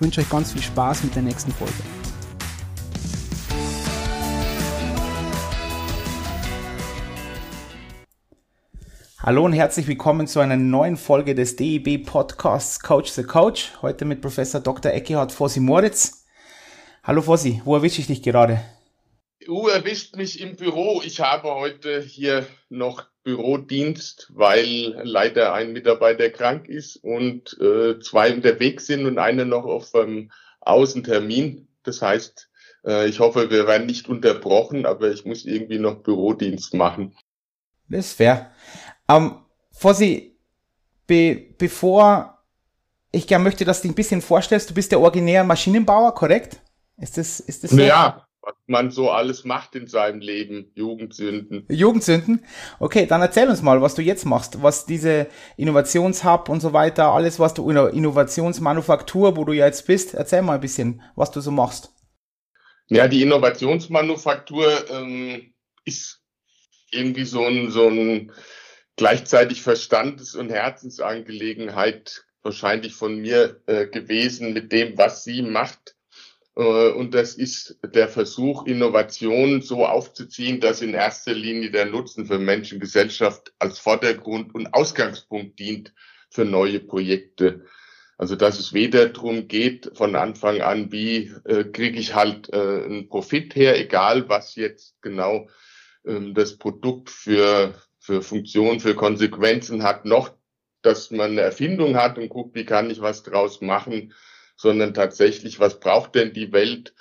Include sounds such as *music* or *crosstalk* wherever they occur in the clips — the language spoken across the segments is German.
ich wünsche euch ganz viel Spaß mit der nächsten Folge. Hallo und herzlich willkommen zu einer neuen Folge des DEB Podcasts Coach the Coach. Heute mit Professor Dr. Eckehard Fossi Moritz. Hallo Fossi, wo erwische ich dich gerade? Du erwischt mich im Büro. Ich habe heute hier noch Bürodienst, weil leider ein Mitarbeiter krank ist und äh, zwei unterwegs sind und einer noch auf einem Außentermin. Das heißt, äh, ich hoffe, wir werden nicht unterbrochen, aber ich muss irgendwie noch Bürodienst machen. Das ist fair. Ähm, Fossi, be bevor ich gerne möchte, dass du dich ein bisschen vorstellst, du bist der originäre Maschinenbauer, korrekt? Ist das, ist das so? Ja, was man so alles macht in seinem Leben. Jugendsünden. Jugendsünden? Okay, dann erzähl uns mal, was du jetzt machst, was diese Innovationshub und so weiter, alles, was du in der Innovationsmanufaktur, wo du ja jetzt bist, erzähl mal ein bisschen, was du so machst. Ja, die Innovationsmanufaktur ähm, ist irgendwie so ein, so ein gleichzeitig Verstandes- und Herzensangelegenheit wahrscheinlich von mir äh, gewesen mit dem, was sie macht und das ist der Versuch, Innovation so aufzuziehen, dass in erster Linie der Nutzen für Menschen, Gesellschaft als Vordergrund und Ausgangspunkt dient für neue Projekte. Also dass es weder darum geht, von Anfang an, wie äh, kriege ich halt äh, einen Profit her, egal was jetzt genau ähm, das Produkt für, für Funktion, für Konsequenzen hat, noch dass man eine Erfindung hat und guckt, wie kann ich was draus machen, sondern tatsächlich, was braucht denn die Welt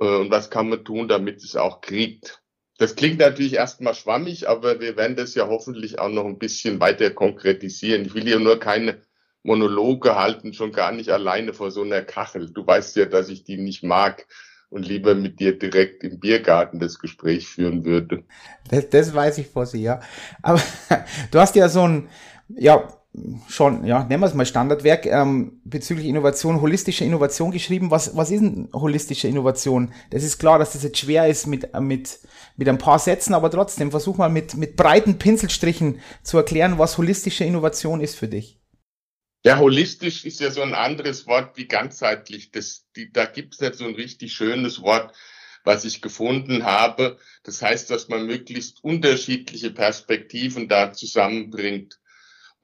äh, und was kann man tun, damit es auch kriegt. Das klingt natürlich erstmal schwammig, aber wir werden das ja hoffentlich auch noch ein bisschen weiter konkretisieren. Ich will hier nur keine Monologe halten, schon gar nicht alleine vor so einer Kachel. Du weißt ja, dass ich die nicht mag und lieber mit dir direkt im Biergarten das Gespräch führen würde. Das, das weiß ich vor sie, ja. Aber *laughs* du hast ja so ein, ja, schon, ja, nennen wir es mal Standardwerk ähm, bezüglich Innovation, holistische Innovation geschrieben. Was, was ist denn holistische Innovation? Das ist klar, dass das jetzt schwer ist mit, mit, mit ein paar Sätzen, aber trotzdem versuch mal mit, mit breiten Pinselstrichen zu erklären, was holistische Innovation ist für dich. Ja, holistisch ist ja so ein anderes Wort wie ganzheitlich. Das, die, da gibt es nicht so ein richtig schönes Wort, was ich gefunden habe. Das heißt, dass man möglichst unterschiedliche Perspektiven da zusammenbringt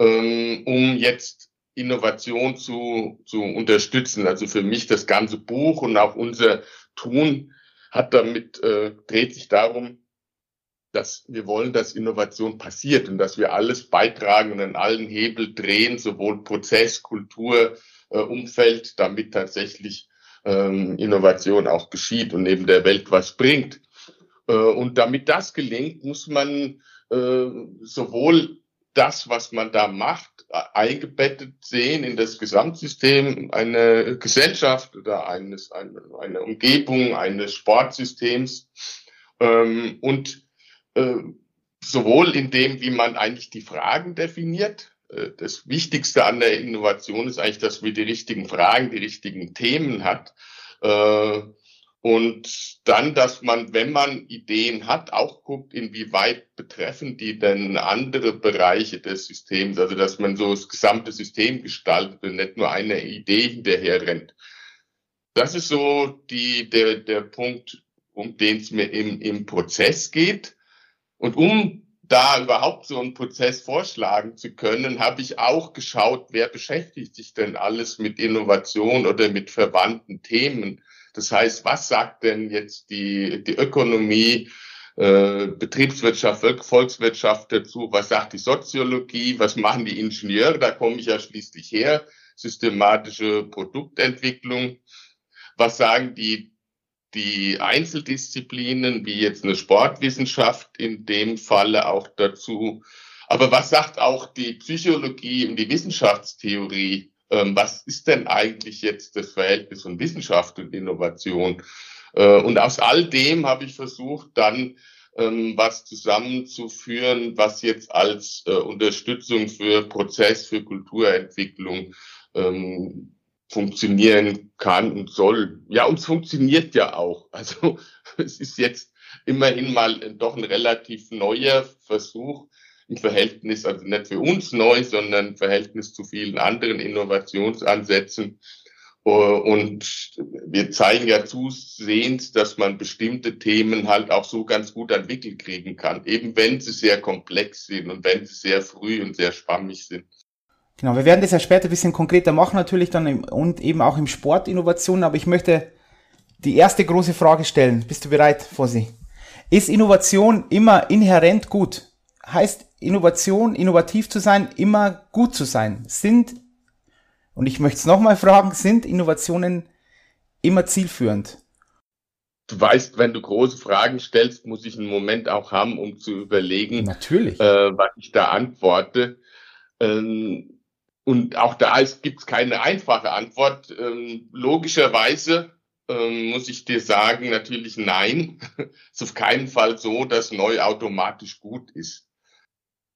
ähm, um jetzt Innovation zu, zu unterstützen. Also für mich das ganze Buch und auch unser Tun hat damit, äh, dreht sich darum, dass wir wollen, dass Innovation passiert und dass wir alles beitragen und an allen Hebel drehen, sowohl Prozess, Kultur, äh, Umfeld, damit tatsächlich ähm, Innovation auch geschieht und neben der Welt was bringt. Äh, und damit das gelingt, muss man äh, sowohl das, was man da macht, eingebettet sehen in das Gesamtsystem einer Gesellschaft oder eines, eine, einer Umgebung, eines Sportsystems. Ähm, und äh, sowohl in dem, wie man eigentlich die Fragen definiert. Äh, das Wichtigste an der Innovation ist eigentlich, dass wir die richtigen Fragen, die richtigen Themen hat. Äh, und dann, dass man, wenn man Ideen hat, auch guckt, inwieweit betreffen die denn andere Bereiche des Systems. Also, dass man so das gesamte System gestaltet und nicht nur eine Idee hinterher rennt. Das ist so die, der, der Punkt, um den es mir im, im Prozess geht. Und um da überhaupt so einen Prozess vorschlagen zu können, habe ich auch geschaut, wer beschäftigt sich denn alles mit Innovation oder mit verwandten Themen. Das heißt, was sagt denn jetzt die, die Ökonomie, äh, Betriebswirtschaft, Volkswirtschaft dazu? Was sagt die Soziologie? Was machen die Ingenieure? Da komme ich ja schließlich her. Systematische Produktentwicklung. Was sagen die, die Einzeldisziplinen, wie jetzt eine Sportwissenschaft in dem Falle auch dazu? Aber was sagt auch die Psychologie und die Wissenschaftstheorie was ist denn eigentlich jetzt das Verhältnis von Wissenschaft und Innovation? Äh, und aus all dem habe ich versucht, dann ähm, was zusammenzuführen, was jetzt als äh, Unterstützung für Prozess, für Kulturentwicklung ähm, funktionieren kann und soll. Ja, und es funktioniert ja auch. *laughs* Also es ist jetzt immerhin mal doch ein relativ neuer Versuch im Verhältnis, also nicht für uns neu, sondern im Verhältnis zu vielen anderen Innovationsansätzen. Äh, und wir zeigen ja zusehends, dass man bestimmte Themen halt auch so ganz gut entwickelt kriegen kann, eben wenn sie sehr komplex sind und wenn sie sehr früh und sehr schwammig sind. Genau, wir werden das ja später ein bisschen konkreter machen, natürlich dann im, und eben auch im Sport Innovationen, aber ich möchte die erste große Frage stellen. Bist du bereit, Fossi? Ist Innovation immer inhärent gut? Heißt Innovation, innovativ zu sein, immer gut zu sein? Sind, und ich möchte es nochmal fragen, sind Innovationen immer zielführend? Du weißt, wenn du große Fragen stellst, muss ich einen Moment auch haben, um zu überlegen, Natürlich. Äh, was ich da antworte. Ähm, und auch da gibt es keine einfache Antwort. Ähm, logischerweise ähm, muss ich dir sagen, natürlich nein. *laughs* ist auf keinen Fall so, dass neu automatisch gut ist.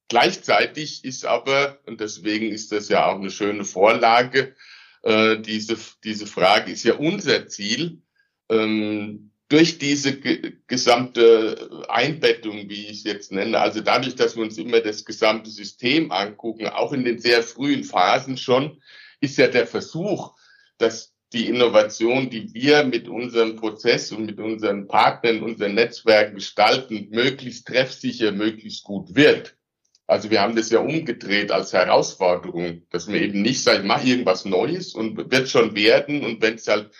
Gleichzeitig ist aber, und deswegen ist das ja auch eine schöne Vorlage, äh, diese, diese Frage ist ja unser Ziel, ähm, durch diese gesamte Einbettung, wie ich es jetzt nenne, also dadurch, dass wir uns immer das gesamte System angucken, auch in den sehr frühen Phasen schon, ist ja der Versuch, dass die Innovation, die wir mit unserem Prozess und mit unseren Partnern, unseren Netzwerken gestalten, möglichst treffsicher, möglichst gut wird. Also wir haben das ja umgedreht als Herausforderung, dass wir eben nicht sagen, mach irgendwas Neues und wird schon werden und wenn es halt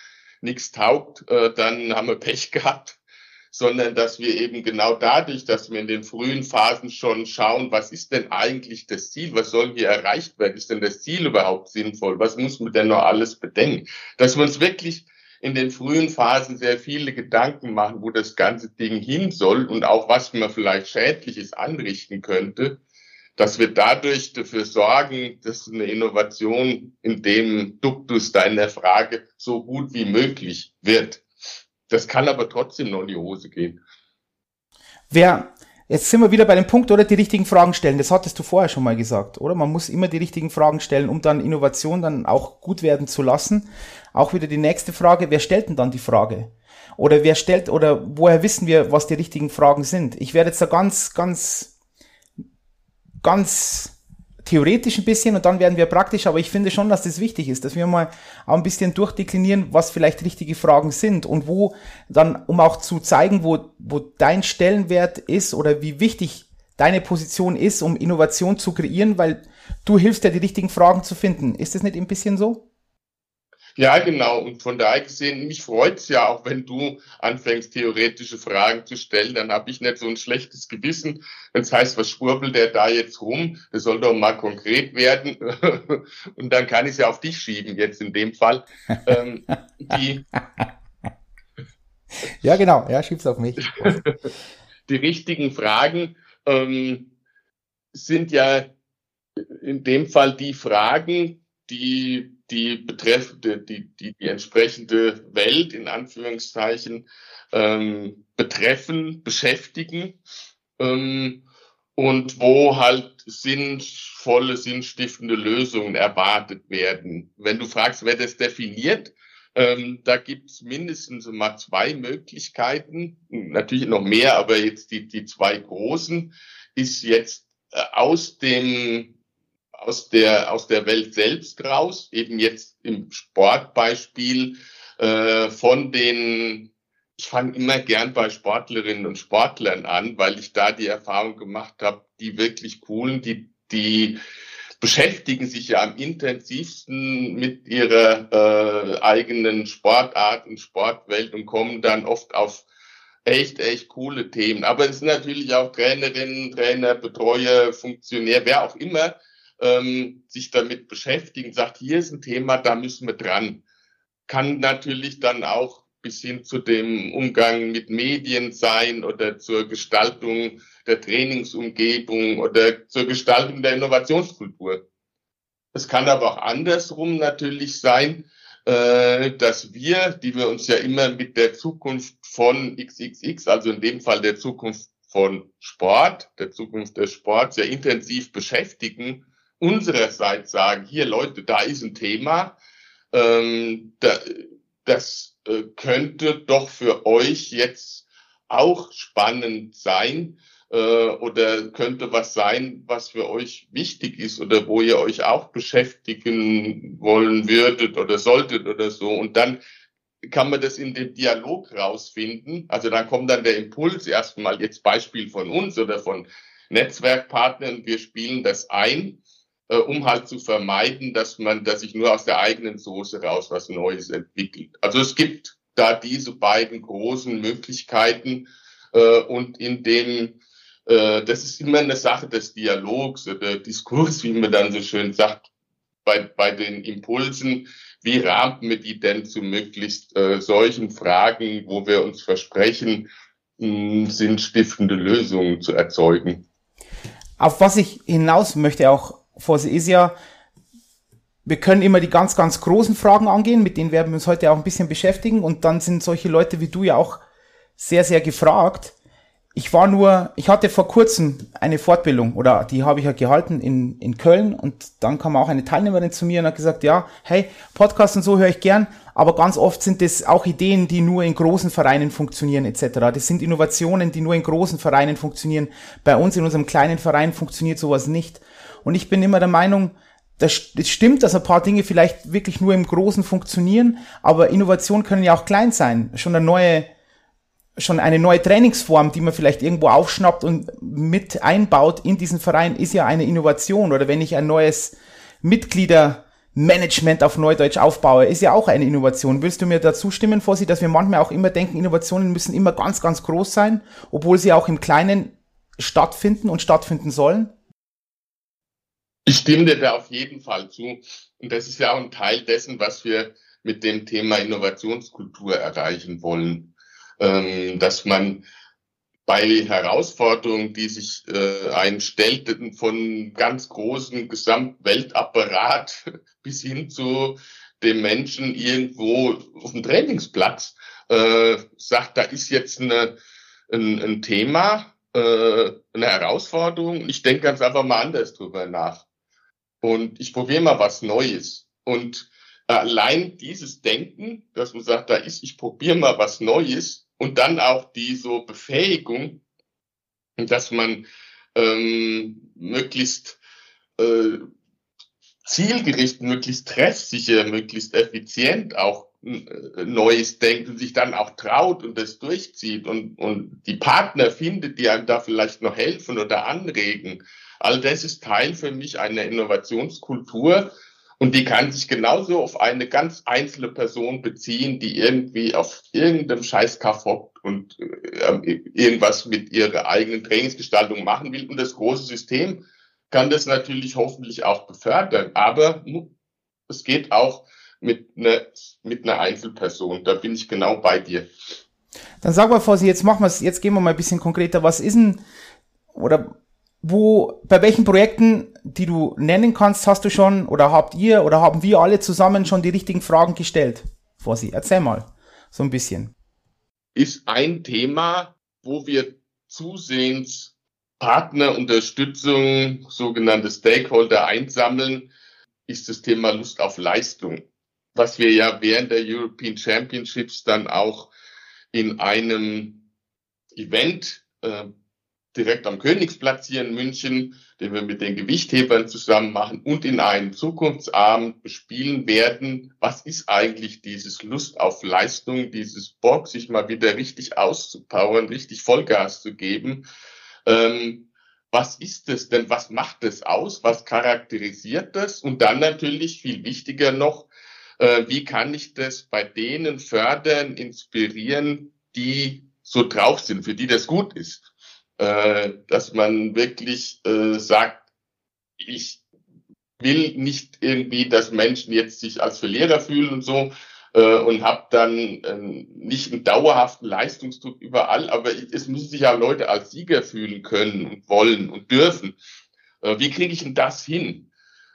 nichts taugt, äh, dann haben wir Pech *laughs* gehabt, sondern dass wir eben genau dadurch, dass wir in den frühen Phasen schon schauen, was ist denn eigentlich das Ziel, was soll hier erreicht werden, ist denn das Ziel überhaupt sinnvoll, was muss man denn noch alles bedenken, dass wir uns wirklich in den frühen Phasen sehr viele Gedanken machen, wo das ganze Ding hin soll und auch was man vielleicht Schädliches anrichten könnte, dass wir dadurch dafür sorgen, dass eine Innovation in dem Duktus deiner Frage so gut wie möglich wird. Das kann aber trotzdem noch in die Hose gehen. Wer, jetzt sind wir wieder bei dem Punkt, oder die richtigen Fragen stellen. Das hattest du vorher schon mal gesagt, oder? Man muss immer die richtigen Fragen stellen, um dann Innovation dann auch gut werden zu lassen. Auch wieder die nächste Frage, wer stellt denn dann die Frage? Oder wer stellt, oder woher wissen wir, was die richtigen Fragen sind? Ich werde jetzt da ganz, ganz ganz theoretisch ein bisschen und dann werden wir praktisch, aber ich finde schon, dass das wichtig ist, dass wir mal auch ein bisschen durchdeklinieren, was vielleicht richtige Fragen sind und wo dann, um auch zu zeigen, wo, wo dein Stellenwert ist oder wie wichtig deine Position ist, um Innovation zu kreieren, weil du hilfst ja, die richtigen Fragen zu finden. Ist das nicht ein bisschen so? Ja, genau. Und von daher gesehen, mich freut's ja auch, wenn du anfängst, theoretische Fragen zu stellen. Dann habe ich nicht so ein schlechtes Gewissen, wenn es heißt, was schwurbelt der da jetzt rum? Das soll doch mal konkret werden. *laughs* Und dann kann ich es ja auf dich schieben, jetzt in dem Fall. ähm, ja, genau. Ja, schieb's auf mich. *laughs* die richtigen Fragen ähm, sind ja in dem Fall die Fragen, die die betreffende, die, die, die entsprechende Welt in Anführungszeichen ähm, betreffen, beschäftigen ähm, und wo halt sinnvolle, sinnstiftende Lösungen erwartet werden. Wenn du fragst, wer das definiert, ähm, da gibt's mindestens mal zwei Möglichkeiten, natürlich noch mehr, aber jetzt die, die zwei großen, ist jetzt äh, aus dem aus der, aus der Welt selbst raus, eben jetzt im Sportbeispiel äh, von den, ich fange immer gern bei Sportlerinnen und Sportlern an, weil ich da die Erfahrung gemacht habe, die wirklich coolen, die, die beschäftigen sich ja am intensivsten mit ihrer äh, eigenen Sportart und Sportwelt und kommen dann oft auf echt, echt coole Themen. Aber es sind natürlich auch Trainerinnen, Trainer, Betreuer, Funktionär, wer auch immer, ähm, sich damit beschäftigen, sagt, hier ist ein Thema, da müssen wir dran. Kann natürlich dann auch bis hin zu dem Umgang mit Medien sein oder zur Gestaltung der Trainingsumgebung oder zur Gestaltung der Innovationskultur. Es kann aber auch andersrum natürlich sein, äh, dass wir, die wir uns ja immer mit der Zukunft von XXX, also in dem Fall der Zukunft von Sport, der Zukunft des Sports, ja intensiv beschäftigen, unsererseits sagen, hier Leute, da ist ein Thema, ähm, da, das äh, könnte doch für euch jetzt auch spannend sein äh, oder könnte was sein, was für euch wichtig ist oder wo ihr euch auch beschäftigen wollen würdet oder solltet oder so. Und dann kann man das in dem Dialog rausfinden. Also dann kommt dann der Impuls erstmal jetzt Beispiel von uns oder von Netzwerkpartnern. Wir spielen das ein, äh, um halt zu vermeiden, dass man, dass sich nur aus der eigenen Soße raus was Neues entwickelt. Also es gibt da diese beiden großen Möglichkeiten äh, und in dem äh, das ist immer eine Sache des Dialogs oder Diskurs, wie man dann so schön sagt, bei, bei den Impulsen. Wie rahmt man die denn zu möglichst äh, solchen Fragen, wo wir uns versprechen, mh, sinnstiftende Lösungen zu erzeugen? Auf was ich hinaus möchte auch, Fosse, ist ja, wir können immer die ganz, ganz großen Fragen angehen, mit denen werden wir uns heute auch ein bisschen beschäftigen und dann sind solche Leute wie du ja auch sehr, sehr gefragt. Ich war nur, ich hatte vor kurzem eine Fortbildung oder die habe ich ja gehalten in, in Köln und dann kam auch eine Teilnehmerin zu mir und hat gesagt, ja, hey, Podcast und so höre ich gern, aber ganz oft sind das auch Ideen, die nur in großen Vereinen funktionieren etc. Das sind Innovationen, die nur in großen Vereinen funktionieren. Bei uns in unserem kleinen Verein funktioniert sowas nicht. Und ich bin immer der Meinung, das, das stimmt, dass ein paar Dinge vielleicht wirklich nur im Großen funktionieren, aber Innovationen können ja auch klein sein. Schon eine neue schon eine neue Trainingsform, die man vielleicht irgendwo aufschnappt und mit einbaut in diesen Verein, ist ja eine Innovation. Oder wenn ich ein neues Mitgliedermanagement auf Neudeutsch aufbaue, ist ja auch eine Innovation. Willst du mir dazu stimmen, Fossi, dass wir manchmal auch immer denken, Innovationen müssen immer ganz, ganz groß sein, obwohl sie auch im Kleinen stattfinden und stattfinden sollen? Ich stimme dir da auf jeden Fall zu. Und das ist ja auch ein Teil dessen, was wir mit dem Thema Innovationskultur erreichen wollen ähm, dass man bei Herausforderungen, die sich äh, einstellten, von ganz großen Gesamtweltapparat *laughs* bis hin zu dem Menschen irgendwo auf dem Trainingsplatz, äh, sagt, da ist jetzt eine, ein, ein Thema, äh, eine Herausforderung. Ich denke ganz einfach mal anders drüber nach. Und ich probiere mal was Neues. Und allein dieses Denken, dass man sagt, da ist, ich probiere mal was Neues, und dann auch die Befähigung, dass man ähm, möglichst äh, zielgerichtet, möglichst treffsicher, möglichst effizient auch äh, Neues denkt und sich dann auch traut und das durchzieht und, und die Partner findet, die einem da vielleicht noch helfen oder anregen. All das ist Teil für mich einer Innovationskultur, und die kann sich genauso auf eine ganz einzelne Person beziehen, die irgendwie auf irgendeinem Scheißkaff hockt und äh, irgendwas mit ihrer eigenen Trainingsgestaltung machen will. Und das große System kann das natürlich hoffentlich auch befördern. Aber es geht auch mit einer, mit einer Einzelperson. Da bin ich genau bei dir. Dann sag mal, Fossi, jetzt machen wir es, jetzt gehen wir mal ein bisschen konkreter. Was ist denn, oder wo, bei welchen Projekten, die du nennen kannst, hast du schon oder habt ihr oder haben wir alle zusammen schon die richtigen Fragen gestellt? Vorsi, erzähl mal so ein bisschen. Ist ein Thema, wo wir zusehends Partnerunterstützung, sogenannte Stakeholder einsammeln, ist das Thema Lust auf Leistung, was wir ja während der European Championships dann auch in einem Event äh, direkt am Königsplatz hier in München, den wir mit den Gewichthebern zusammen machen und in einem Zukunftsabend bespielen werden. Was ist eigentlich dieses Lust auf Leistung, dieses Bock, sich mal wieder richtig auszupowern, richtig Vollgas zu geben? Ähm, was ist es denn? Was macht es aus? Was charakterisiert das? Und dann natürlich viel wichtiger noch, äh, wie kann ich das bei denen fördern, inspirieren, die so drauf sind, für die das gut ist? Äh, dass man wirklich äh, sagt, ich will nicht irgendwie, dass Menschen jetzt sich als Verlierer fühlen und so äh, und habe dann äh, nicht einen dauerhaften Leistungsdruck überall, aber es müssen sich ja Leute als Sieger fühlen können und wollen und dürfen. Äh, wie kriege ich denn das hin?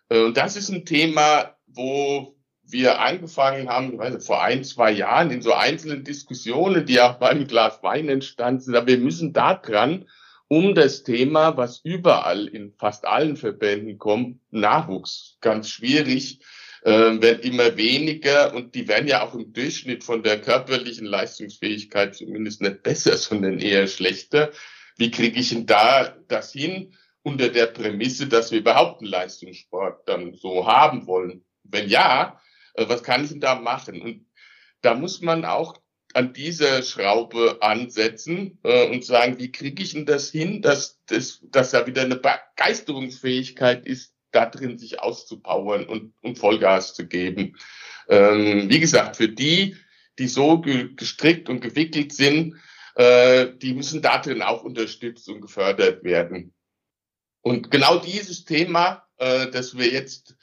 Äh, und das ist ein Thema, wo wir angefangen haben, weiß nicht, vor ein, zwei Jahren in so einzelnen Diskussionen, die auch beim Glas Wein entstanden sind. Aber wir müssen da dran, um das Thema, was überall in fast allen Verbänden kommt, Nachwuchs. Ganz schwierig, äh, werden immer weniger und die werden ja auch im Durchschnitt von der körperlichen Leistungsfähigkeit zumindest nicht besser, sondern eher schlechter. Wie kriege ich denn da das hin unter der Prämisse, dass wir überhaupt einen Leistungssport dann so haben wollen? Wenn ja, was kann ich denn da machen? Und da muss man auch an dieser Schraube ansetzen äh, und sagen, wie kriege ich denn das hin, dass, das, dass da wieder eine Begeisterungsfähigkeit ist, da drin sich auszupowern und, und Vollgas zu geben. Ähm, wie gesagt, für die, die so ge gestrickt und gewickelt sind, äh, die müssen da drin auch unterstützt und gefördert werden. Und genau dieses Thema, äh, das wir jetzt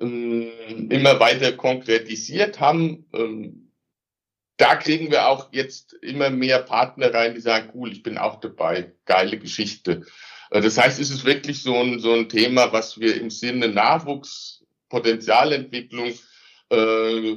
ähm, immer weiter konkretisiert haben, ähm, da kriegen wir auch jetzt immer mehr Partner rein, die sagen, cool, ich bin auch dabei, geile Geschichte. Äh, das heißt, es ist wirklich so ein, so ein Thema, was wir im Sinne Nachwuchs, Potenzialentwicklung äh,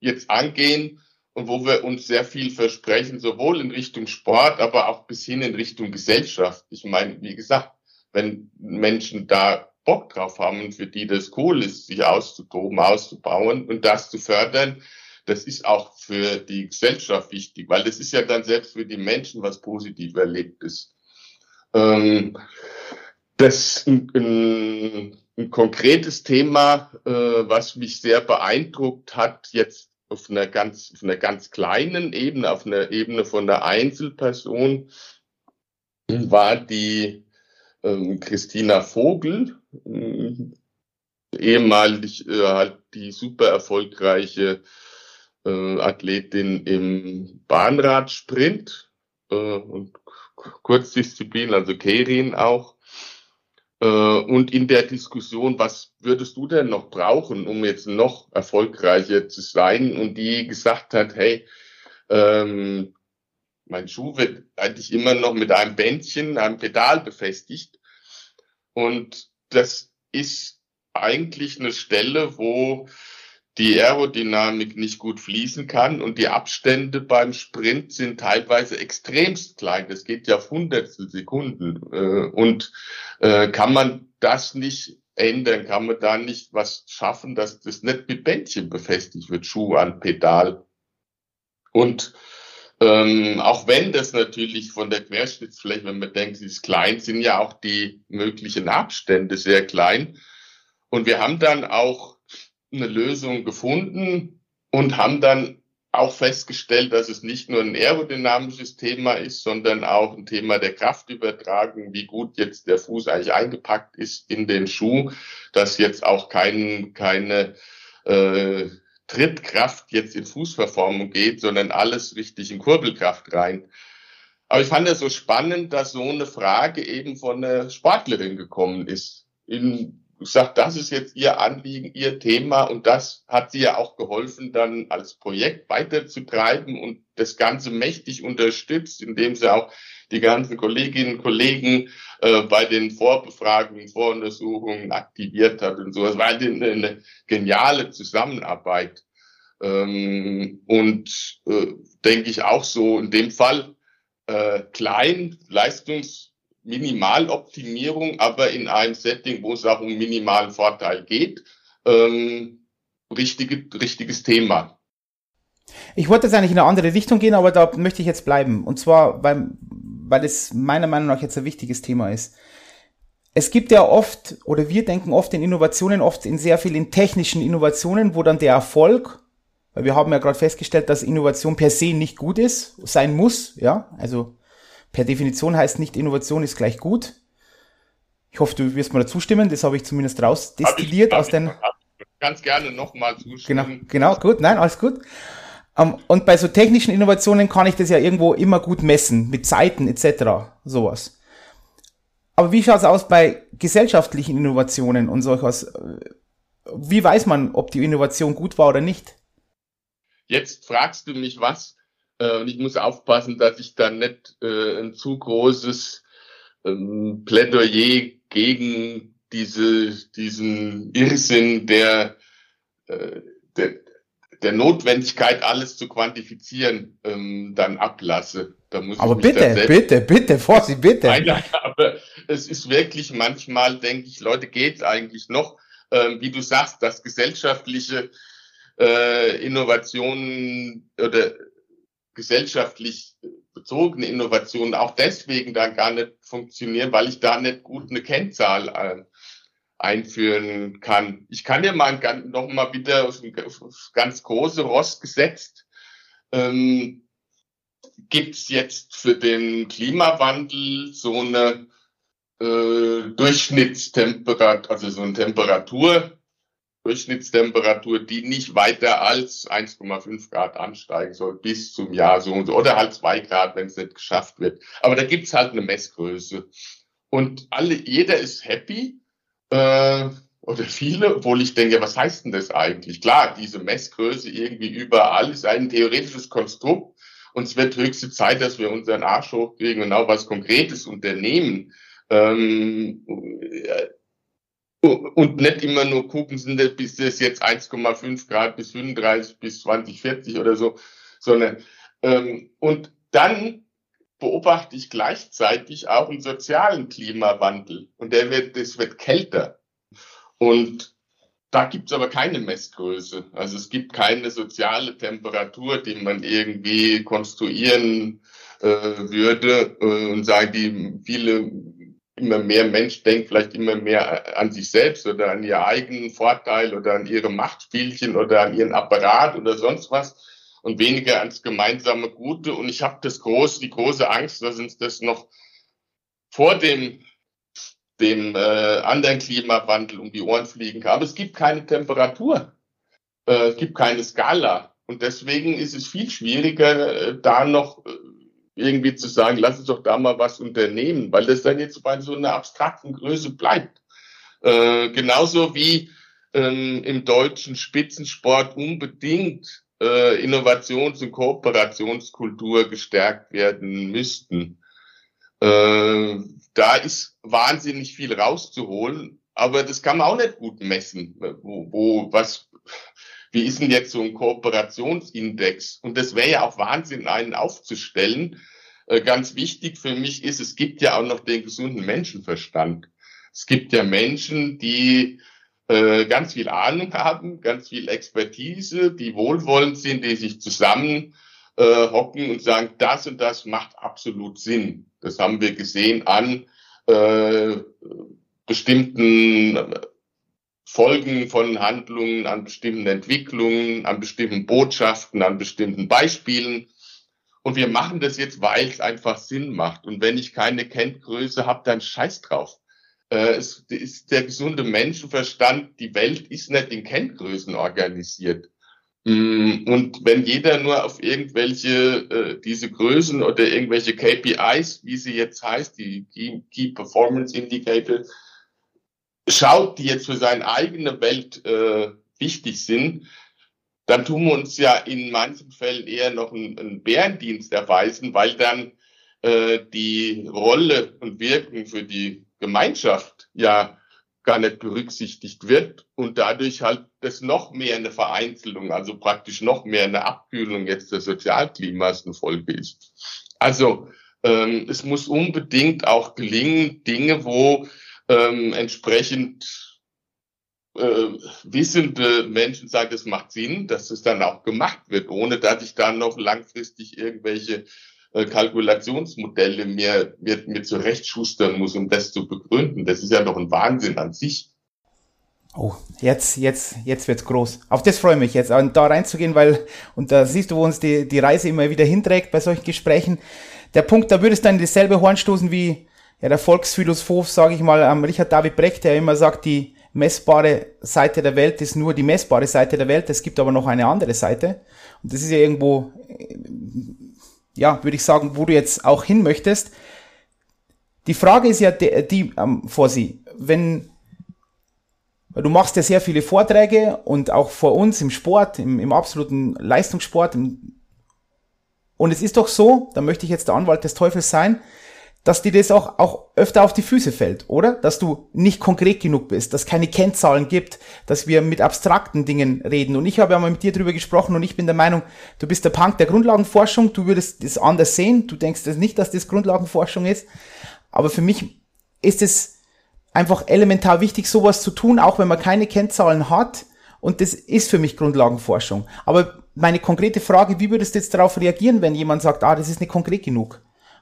jetzt angehen und wo wir uns sehr viel versprechen, sowohl in Richtung Sport, aber auch bis hin in Richtung Gesellschaft. Ich meine, wie gesagt, wenn Menschen da Bock drauf haben und für die das cool ist, sich auszutoben, auszubauen und das zu fördern, das ist auch für die Gesellschaft wichtig, weil das ist ja dann selbst für die Menschen was positiv erlebt ist. Ähm, das ein, ein, ein konkretes Thema, äh, was mich sehr beeindruckt hat, jetzt auf einer ganz, auf einer ganz kleinen Ebene, auf einer Ebene von der Einzelperson, war die ähm, Christina Vogel, ehemalig äh, halt die super erfolgreiche äh, Athletin im Bahnradsprint äh, und Kurzdisziplin, also Kerin auch. Äh, und in der Diskussion, was würdest du denn noch brauchen, um jetzt noch erfolgreicher zu sein? Und die gesagt hat, hey, ähm, mein Schuh wird eigentlich immer noch mit einem Bändchen, einem Pedal befestigt. Und das ist eigentlich eine Stelle, wo die Aerodynamik nicht gut fließen kann und die Abstände beim Sprint sind teilweise extremst klein. Das geht ja auf Hundertstel Sekunden. Äh, und äh, kann man das nicht ändern, kann man da nicht was schaffen, dass das nicht mit Bändchen befestigt wird, Schuh an Pedal. Und ähm, auch wenn das natürlich von der Querschnittsfläche, wenn man denkt, sie ist klein, sind ja auch die möglichen Abstände sehr klein. Und wir haben dann auch eine Lösung gefunden und haben dann auch festgestellt, dass es nicht nur ein aerodynamisches Thema ist, sondern auch ein Thema der Kraftübertragung, wie gut jetzt der Fuß eigentlich eingepackt ist in den Schuh, dass jetzt auch kein, keine äh, Trittkraft jetzt in Fußverformung geht, sondern alles richtig in Kurbelkraft rein. Aber ich fand es so spannend, dass so eine Frage eben von einer Sportlerin gekommen ist. In gesagt, das ist jetzt Ihr Anliegen, Ihr Thema und das hat sie ja auch geholfen, dann als Projekt weiterzutreiben und das Ganze mächtig unterstützt, indem sie auch die ganzen Kolleginnen und Kollegen äh, bei den Vorbefragungen, Voruntersuchungen aktiviert hat und so. Es war eine, eine geniale Zusammenarbeit. Ähm, und äh, denke ich auch so in dem Fall äh, klein, leistungs Minimaloptimierung, aber in einem Setting, wo es auch um minimalen Vorteil geht. Ähm, richtige, richtiges Thema. Ich wollte jetzt eigentlich in eine andere Richtung gehen, aber da möchte ich jetzt bleiben. Und zwar, weil, weil es meiner Meinung nach jetzt ein wichtiges Thema ist. Es gibt ja oft, oder wir denken oft in Innovationen, oft in sehr vielen technischen Innovationen, wo dann der Erfolg, weil wir haben ja gerade festgestellt, dass Innovation per se nicht gut ist, sein muss, ja, also per Definition heißt nicht, Innovation ist gleich gut. Ich hoffe, du wirst mir dazu stimmen. Das habe ich zumindest rausdestilliert aus den. Ganz gerne nochmal zustimmen. Genau, genau, gut, nein, alles gut. Um, ähm, und bei so technischen Innovationen kann ich das ja irgendwo immer gut messen, mit Zeiten etc. sowas. Aber wie schaut es aus bei gesellschaftlichen Innovationen und solches? Wie weiß man, ob die Innovation gut war oder nicht? Jetzt fragst du mich was, äh, und ich muss aufpassen, dass ich da nicht äh, ein zu großes ähm, Plädoyer gegen diese, diesen Irrsinn der, äh, der, der Notwendigkeit, alles zu quantifizieren, ähm, dann ablasse. Da muss aber bitte, bitte, bitte, Vorsicht, bitte. Nein, aber es ist wirklich manchmal, denke ich, Leute, geht's eigentlich noch, ähm, wie du sagst, dass gesellschaftliche äh, Innovationen oder gesellschaftlich bezogene Innovationen auch deswegen dann gar nicht funktionieren, weil ich da nicht gut eine Kennzahl äh, einführen kann. Ich kann ja mal noch mal wieder auf ein ganz große Rost gesetzt. Ähm, Gibt es jetzt für den Klimawandel so eine äh, Durchschnittstemperatur, also so eine Temperatur, Durchschnittstemperatur, die nicht weiter als 1,5 Grad ansteigen soll bis zum Jahr so und so. Oder halt zwei Grad, wenn es nicht geschafft wird. Aber da gibt's halt eine Messgröße. Und alle, jeder ist happy, äh, oder viele, obwohl ich denke, was heißt denn das eigentlich? Klar, diese Messgröße irgendwie überall ist ein theoretisches Konstrukt und es wird höchste Zeit, dass wir unseren Arsch hochkriegen und auch was Konkretes unternehmen. Ähm, und nicht immer nur gucken, sind das, bis das jetzt 1,5 Grad bis 35 bis 2040 oder so, sondern ähm, und dann beobachte ich gleichzeitig auch einen sozialen Klimawandel und der wird, das wird kälter. Und da gibt's aber keine Messgröße. Also es gibt keine soziale Temperatur, die man irgendwie konstruieren äh, würde äh, und sagen, die viele immer mehr Mensch denkt vielleicht immer mehr an sich selbst oder an ihren eigenen Vorteil oder an ihre Machtspielchen oder an ihren Apparat oder sonst was und weniger ans gemeinsame Gute. Und ich habe das große, die große Angst, dass uns das noch vor dem dem äh, anderen Klimawandel um die Ohren fliegen kann. Aber es gibt keine Temperatur, äh, es gibt keine Skala. Und deswegen ist es viel schwieriger, äh, da noch äh, irgendwie zu sagen, lass uns doch da mal was unternehmen, weil das dann jetzt bei so einer abstrakten Größe bleibt. Äh, genauso wie ähm, im deutschen Spitzensport unbedingt äh, Innovations- und Kooperationskultur gestärkt werden müssten. Äh, da ist wahnsinnig viel rauszuholen, aber das kann man auch nicht gut messen. Wo, wo was, wie ist denn jetzt so ein Kooperationsindex? Und das wäre ja auch Wahnsinn, einen aufzustellen. Äh, ganz wichtig für mich ist, es gibt ja auch noch den gesunden Menschenverstand. Es gibt ja Menschen, die äh, ganz viel Ahnung haben, ganz viel Expertise, die wohlwollend sind, die sich zusammen äh, hocken und sagen, das und das macht absolut Sinn. Das haben wir gesehen an äh, bestimmten Folgen von Handlungen, an bestimmten Entwicklungen, an bestimmten Botschaften, an bestimmten Beispielen. Und wir machen das jetzt, weil es einfach Sinn macht. Und wenn ich keine Kenngröße habe, dann scheiß drauf. Äh, es ist der gesunde Menschenverstand, die Welt ist nicht in Kenngrößen organisiert. Mm, und wenn jeder nur auf irgendwelche äh, diese Größen oder irgendwelche KPIs, wie sie jetzt heißt, die Key Performance Indicator, schaut, die jetzt für seine eigene Welt äh, wichtig sind, dann tun wir uns ja in manchen Fällen eher noch einen, einen Bärendienst erweisen, weil dann äh, die Rolle und Wirkung für die Gemeinschaft ja gar nicht berücksichtigt wird und dadurch halt das noch mehr eine Vereinzelung, also praktisch noch mehr eine Abkühlung jetzt des Sozialklimas eine Folge ist. Also ähm, es muss unbedingt auch gelingen, Dinge, wo ähm, entsprechend äh, wissende Menschen sagen, es macht Sinn, dass es dann auch gemacht wird, ohne dass ich dann noch langfristig irgendwelche äh, Kalkulationsmodelle mir, mir, mir zurechtschustern muss, um das zu begründen. Das ist ja doch ein Wahnsinn an sich. Oh, jetzt, jetzt, jetzt wird's groß. Auf das freue ich mich jetzt, da reinzugehen, weil, und da siehst du, wo uns die, die Reise immer wieder hinträgt bei solchen Gesprächen. Der Punkt, da würdest du dann in dasselbe Horn stoßen wie ja, der Volksphilosoph, sage ich mal, ähm, Richard David Brecht, der immer sagt, die messbare Seite der Welt ist nur die messbare Seite der Welt, es gibt aber noch eine andere Seite. Und das ist ja irgendwo ja, würde ich sagen, wo du jetzt auch hin möchtest. Die Frage ist ja die, die ähm, vor sie, wenn du machst ja sehr viele Vorträge und auch vor uns im Sport, im, im absoluten Leistungssport. Im, und es ist doch so, da möchte ich jetzt der Anwalt des Teufels sein, dass dir das auch, auch öfter auf die Füße fällt, oder? Dass du nicht konkret genug bist, dass keine Kennzahlen gibt, dass wir mit abstrakten Dingen reden. Und ich habe ja mal mit dir drüber gesprochen und ich bin der Meinung, du bist der Punk der Grundlagenforschung, du würdest das anders sehen, du denkst das nicht, dass das Grundlagenforschung ist. Aber für mich ist es einfach elementar wichtig, sowas zu tun, auch wenn man keine Kennzahlen hat. Und das ist für mich Grundlagenforschung. Aber meine konkrete Frage, wie würdest du jetzt darauf reagieren, wenn jemand sagt, ah, das ist nicht konkret genug?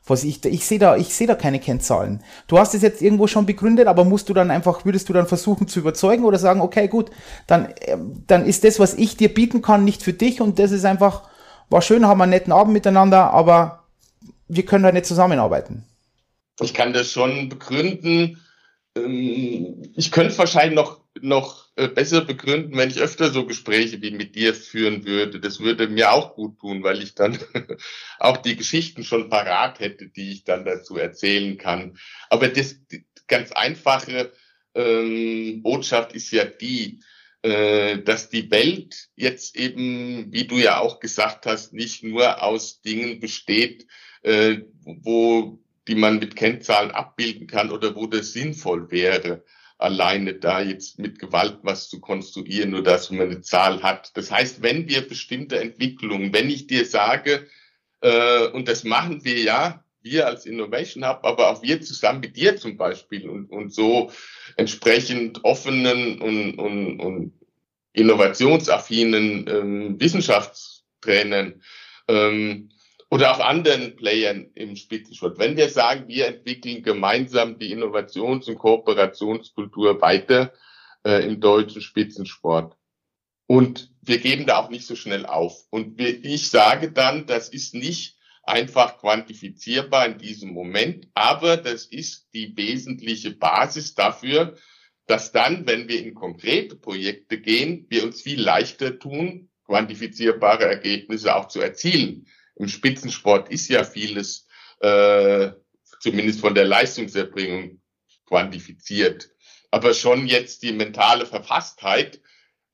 Was ich, ich sehe da, ich sehe da keine Kennzahlen. Du hast es jetzt irgendwo schon begründet, aber musst du dann einfach, würdest du dann versuchen zu überzeugen oder sagen, okay, gut, dann, ähm, dann ist das, was ich dir bieten kann, nicht für dich und das ist einfach, war schön, haben wir einen netten Abend miteinander, aber wir können halt nicht zusammenarbeiten. Ich kann das schon begründen. Ähm, ich könnte wahrscheinlich noch, noch äh, besser begründen, wenn ich öfter so Gespräche wie mit dir führen würde. Das würde mir auch gut tun, weil ich dann *laughs* auch die Geschichten schon parat hätte, die ich dann dazu erzählen kann. Aber das ganz einfache ähm, Botschaft ist ja die, äh, dass die Welt jetzt eben, wie du ja auch gesagt hast, nicht nur aus Dingen besteht, äh, wo die man mit Kennzahlen abbilden kann oder wo das sinnvoll wäre, alleine da jetzt mit Gewalt was zu konstruieren, nur dass man eine Zahl hat. Das heißt, wenn wir bestimmte Entwicklungen, wenn ich dir sage, äh, und das machen wir ja, wir als Innovation Hub, aber auch wir zusammen mit dir zum Beispiel und, und so entsprechend offenen und, und, und innovationsaffinen ähm, Wissenschaftstrainern, ähm, oder auch anderen Playern im Spitzensport. Wenn wir sagen, wir entwickeln gemeinsam die Innovations- und Kooperationskultur weiter äh, im deutschen Spitzensport. Und wir geben da auch nicht so schnell auf. Und wir, ich sage dann, das ist nicht einfach quantifizierbar in diesem Moment, aber das ist die wesentliche Basis dafür, dass dann, wenn wir in konkrete Projekte gehen, wir uns viel leichter tun, quantifizierbare Ergebnisse auch zu erzielen im Spitzensport ist ja vieles, äh, zumindest von der Leistungserbringung, quantifiziert. Aber schon jetzt die mentale Verfasstheit,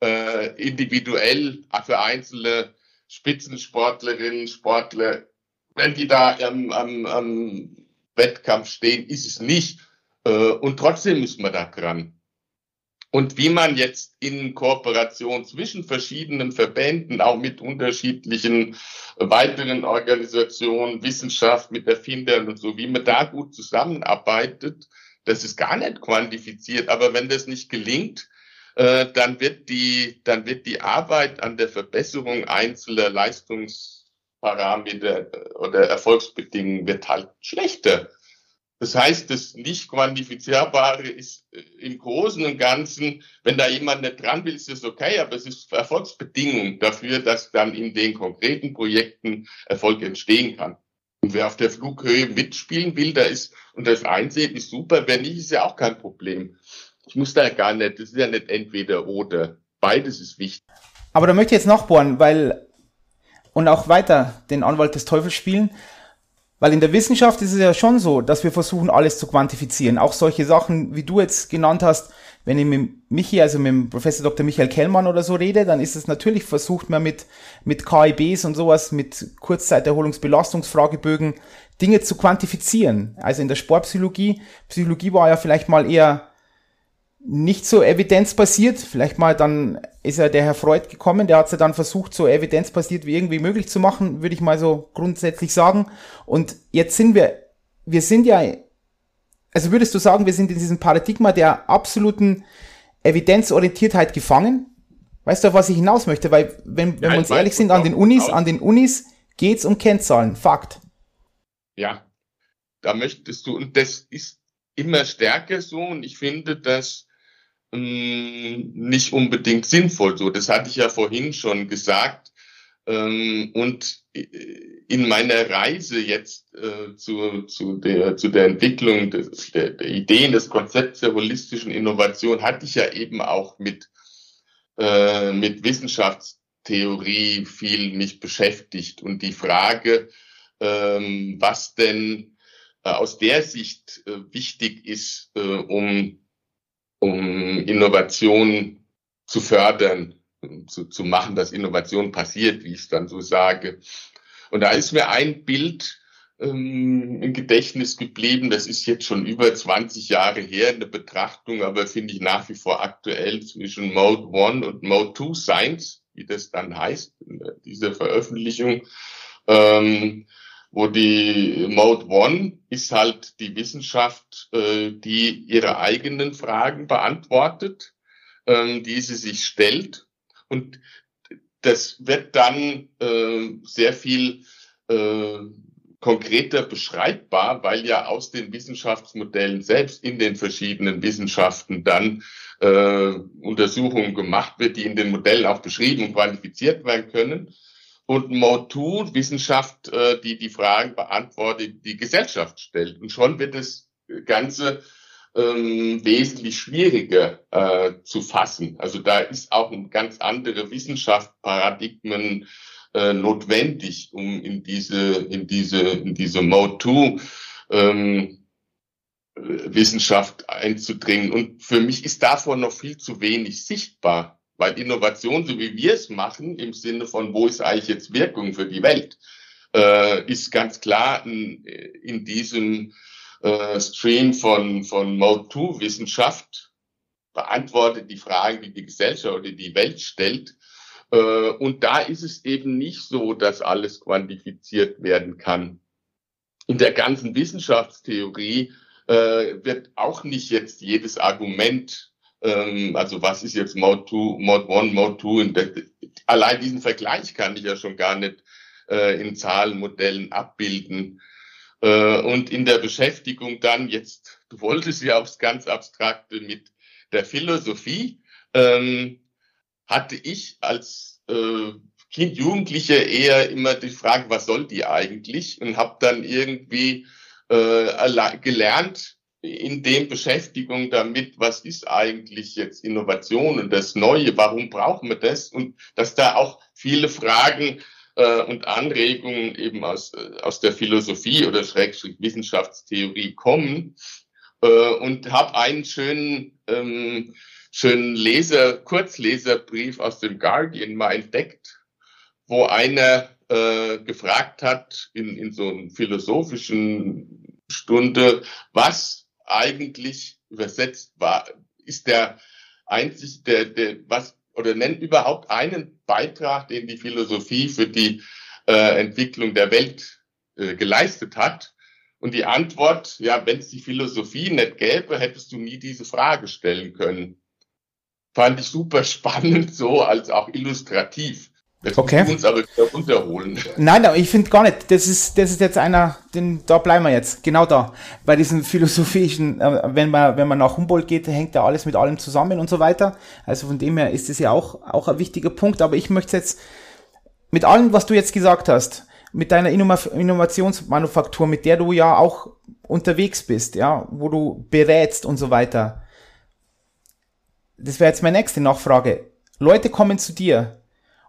äh, individuell für einzelne Spitzensportlerinnen, Sportler, wenn die da am, am, am Wettkampf stehen, ist es nicht. Äh, und trotzdem ist man da dran. Und wie man jetzt in Kooperation zwischen verschiedenen Verbänden, auch mit unterschiedlichen weiteren Organisationen, Wissenschaft, mit Erfindern und so, wie man da gut zusammenarbeitet, das ist gar nicht quantifiziert. Aber wenn das nicht gelingt, äh, dann wird die, dann wird die Arbeit an der Verbesserung einzelner Leistungsparameter oder Erfolgsbedingungen wird halt schlechter. Das heißt, das nicht quantifizierbare ist äh, im Großen und Ganzen, wenn da jemand nicht dran will, ist das okay, aber es ist Erfolgsbedingung dafür, dass dann in den konkreten Projekten Erfolg entstehen kann. Und wer auf der Flughöhe mitspielen will, da ist, und das einsehen, ist super. Wer nicht, ist ja auch kein Problem. Ich muss da gar nicht, das ist ja nicht entweder oder. Beides ist wichtig. Aber da möchte ich jetzt nachbohren, weil, und auch weiter den Anwalt des Teufels spielen, weil in der Wissenschaft ist es ja schon so, dass wir versuchen, alles zu quantifizieren. Auch solche Sachen, wie du jetzt genannt hast, wenn ich mit Michi, also mit dem Professor Dr. Michael Kellmann oder so rede, dann ist es natürlich versucht man mit, mit KIBs und sowas, mit Kurzzeiterholungsbelastungsfragebögen, Dinge zu quantifizieren. Also in der Sportpsychologie, Psychologie war ja vielleicht mal eher nicht so evidenzbasiert. Vielleicht mal dann ist ja der Herr Freud gekommen, der hat es ja dann versucht, so evidenzbasiert wie irgendwie möglich zu machen, würde ich mal so grundsätzlich sagen. Und jetzt sind wir, wir sind ja, also würdest du sagen, wir sind in diesem Paradigma der absoluten Evidenzorientiertheit gefangen? Weißt du, auf was ich hinaus möchte? Weil, wenn, wenn Nein, wir uns ehrlich sind, an den Unis, an den Unis geht's um Kennzahlen. Fakt. Ja, da möchtest du, und das ist immer stärker so, und ich finde, dass nicht unbedingt sinnvoll so. Das hatte ich ja vorhin schon gesagt. Ähm, und in meiner Reise jetzt äh, zu, zu, der, zu der Entwicklung des, der, der Ideen des Konzepts der holistischen Innovation hatte ich ja eben auch mit, äh, mit Wissenschaftstheorie viel mich beschäftigt und die Frage, ähm, was denn äh, aus der Sicht wichtig ist, um um Innovation zu fördern, zu, zu machen, dass Innovation passiert, wie ich dann so sage. Und da ist mir ein Bild ähm, im Gedächtnis geblieben. Das ist jetzt schon über 20 Jahre her, eine Betrachtung, aber finde ich nach wie vor aktuell zwischen Mode 1 und Mode 2 Science, wie das dann heißt, diese Veröffentlichung. Ähm, wo die Mode One ist halt die Wissenschaft, äh, die ihre eigenen Fragen beantwortet, ähm, die sie sich stellt. Und das wird dann äh, sehr viel äh, konkreter beschreibbar, weil ja aus den Wissenschaftsmodellen selbst in den verschiedenen Wissenschaften dann äh, Untersuchungen gemacht wird, die in den Modellen auch beschrieben und quantifiziert werden können und 2 Wissenschaft, äh, die die Fragen beantwortet, die Gesellschaft stellt. Und schon wird das Ganze ähm, wesentlich schwieriger äh, zu fassen. Also da ist auch ein ganz andere Wissenschaftsparadigmen äh, notwendig, um in diese in diese in diese 2 ähm, Wissenschaft einzudringen. Und für mich ist davon noch viel zu wenig sichtbar. Weil Innovation, so wie wir es machen, im Sinne von, wo ist eigentlich jetzt Wirkung für die Welt, äh, ist ganz klar in, in diesem äh, Stream von, von Mode 2 Wissenschaft beantwortet die Fragen, die die Gesellschaft oder die Welt stellt. Äh, und da ist es eben nicht so, dass alles quantifiziert werden kann. In der ganzen Wissenschaftstheorie äh, wird auch nicht jetzt jedes Argument ähm, also was ist jetzt Mode 2, Mode 1, Mode 2? allein diesen Vergleich kann ich ja schon gar nicht äh, in Zahlenmodellen abbilden. Äh, und in der Beschäftigung dann jetzt, du wolltest ja aufs ganz Abstrakte mit der Philosophie, ähm, hatte ich als äh, Kind, Jugendlicher eher immer die Frage, was soll die eigentlich? Und habe dann irgendwie äh, gelernt, in dem Beschäftigung damit, was ist eigentlich jetzt Innovation und das Neue, warum brauchen wir das? Und dass da auch viele Fragen äh, und Anregungen eben aus, äh, aus der Philosophie oder Schrägstrich Wissenschaftstheorie kommen. Äh, und habe einen schönen, ähm, schönen Leser, Kurzleserbrief aus dem Guardian mal entdeckt, wo einer äh, gefragt hat in, in so einer philosophischen Stunde, was eigentlich übersetzt war, ist der einzig, der, der, was, oder nennt überhaupt einen Beitrag, den die Philosophie für die äh, Entwicklung der Welt äh, geleistet hat. Und die Antwort, ja, wenn es die Philosophie nicht gäbe, hättest du nie diese Frage stellen können. Fand ich super spannend, so als auch illustrativ. Das okay. uns aber wieder runterholen. Nein, ich finde gar nicht. Das ist, das ist jetzt einer, den, da bleiben wir jetzt. Genau da. Bei diesen philosophischen, äh, wenn man, wenn man nach Humboldt geht, hängt ja alles mit allem zusammen und so weiter. Also von dem her ist es ja auch, auch ein wichtiger Punkt. Aber ich möchte jetzt mit allem, was du jetzt gesagt hast, mit deiner Innovationsmanufaktur, mit der du ja auch unterwegs bist, ja, wo du berätst und so weiter. Das wäre jetzt meine nächste Nachfrage. Leute kommen zu dir,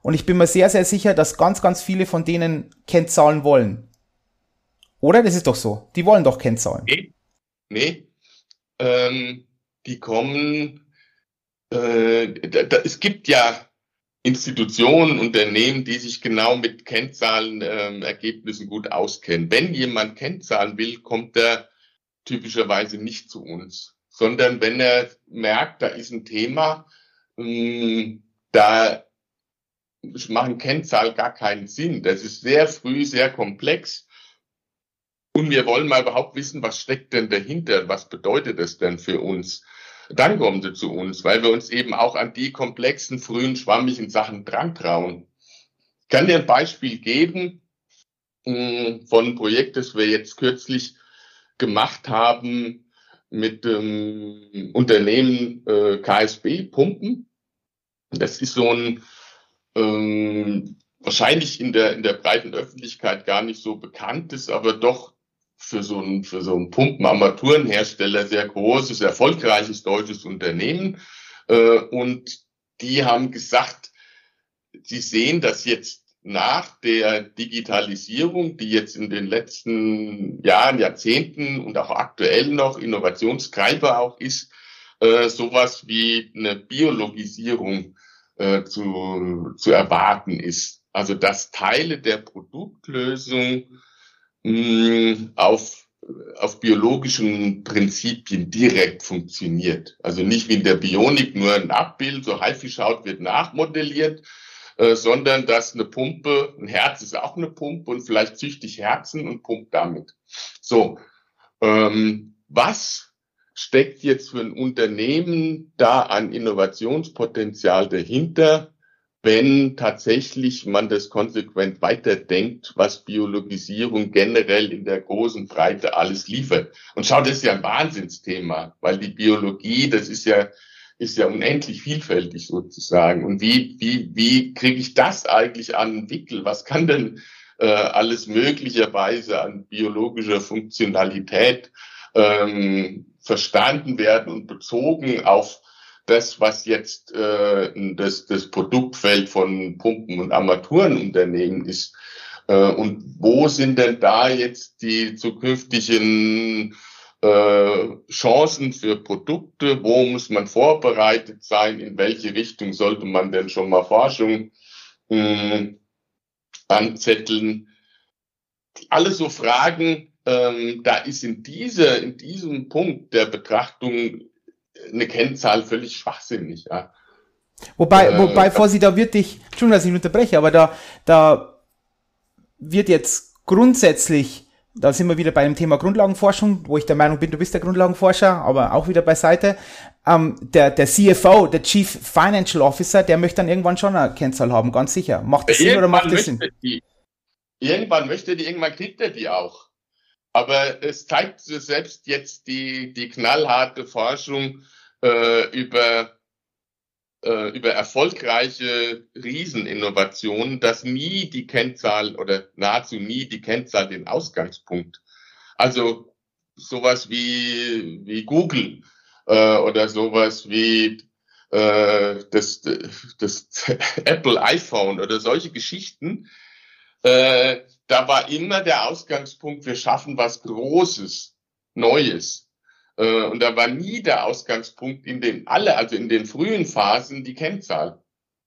und ich bin mir sehr, sehr sicher, dass ganz, ganz viele von denen Kennzahlen wollen. Oder? Das ist doch so. Die wollen doch Kennzahlen. Nee. Nee. Ähm, die kommen. Äh, da, da, es gibt ja Institutionen, Unternehmen, die sich genau mit Kennzahlenergebnissen ähm, gut auskennen. Wenn jemand Kennzahlen will, kommt er typischerweise nicht zu uns, sondern wenn er merkt, da ist ein Thema, ähm, da machen Kennzahl gar keinen Sinn. Das ist sehr früh, sehr komplex. Und wir wollen mal überhaupt wissen, was steckt denn dahinter? Was bedeutet das denn für uns? Dann kommen sie zu uns, weil wir uns eben auch an die komplexen, frühen, schwammigen Sachen dran trauen. Ich kann dir ein Beispiel geben hm, von einem Projekt, das wir jetzt kürzlich gemacht haben mit dem Unternehmen äh, KSB Pumpen. Das ist so ein ähm, wahrscheinlich in der, in der breiten Öffentlichkeit gar nicht so bekannt ist, aber doch für so ein, für so ein Pumpenarmaturenhersteller sehr großes, erfolgreiches deutsches Unternehmen. Äh, und die haben gesagt, sie sehen das jetzt nach der Digitalisierung, die jetzt in den letzten Jahren, Jahrzehnten und auch aktuell noch Innovationstreiber auch ist, äh, sowas wie eine Biologisierung äh, zu, zu erwarten ist. Also dass Teile der Produktlösung mh, auf, auf biologischen Prinzipien direkt funktioniert. Also nicht wie in der Bionik nur ein Abbild, so Haifischhaut wird nachmodelliert, äh, sondern dass eine Pumpe, ein Herz ist auch eine Pumpe und vielleicht züchte ich Herzen und pumpt damit. So, ähm, was steckt jetzt für ein Unternehmen da an Innovationspotenzial dahinter, wenn tatsächlich man das konsequent weiterdenkt, was Biologisierung generell in der großen Breite alles liefert. Und schau, das ist ja ein Wahnsinnsthema, weil die Biologie, das ist ja, ist ja unendlich vielfältig sozusagen. Und wie, wie, wie kriege ich das eigentlich an den Wickel? Was kann denn äh, alles möglicherweise an biologischer Funktionalität ähm, verstanden werden und bezogen auf das, was jetzt äh, das, das Produktfeld von Pumpen- und Armaturenunternehmen ist. Äh, und wo sind denn da jetzt die zukünftigen äh, Chancen für Produkte? Wo muss man vorbereitet sein? In welche Richtung sollte man denn schon mal Forschung hm, anzetteln? Alle so Fragen, ähm, da ist in, dieser, in diesem Punkt der Betrachtung eine Kennzahl völlig schwachsinnig. Ja. Wobei, äh, wobei, Vorsi, da wird dich, schon, dass ich unterbreche, aber da, da wird jetzt grundsätzlich, da sind wir wieder bei dem Thema Grundlagenforschung, wo ich der Meinung bin, du bist der Grundlagenforscher, aber auch wieder beiseite. Ähm, der, der CFO, der Chief Financial Officer, der möchte dann irgendwann schon eine Kennzahl haben, ganz sicher. Macht das Sinn oder macht das Sinn? Die, irgendwann möchte die, irgendwann kriegt er die auch. Aber es zeigt selbst jetzt die, die knallharte Forschung äh, über, äh, über erfolgreiche Rieseninnovationen, dass nie die Kennzahl oder nahezu nie die Kennzahl den Ausgangspunkt. Also sowas wie, wie Google äh, oder sowas wie äh, das, das *laughs* Apple iPhone oder solche Geschichten, äh, da war immer der Ausgangspunkt, wir schaffen was Großes, Neues. Äh, und da war nie der Ausgangspunkt in den alle, also in den frühen Phasen, die Kennzahl.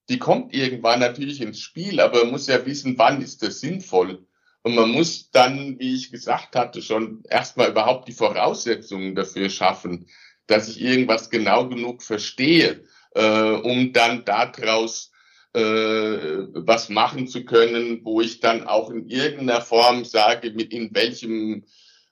Die kommt irgendwann natürlich ins Spiel, aber man muss ja wissen, wann ist das sinnvoll. Und man muss dann, wie ich gesagt hatte, schon erstmal überhaupt die Voraussetzungen dafür schaffen, dass ich irgendwas genau genug verstehe, äh, um dann daraus was machen zu können, wo ich dann auch in irgendeiner Form sage, mit in welchem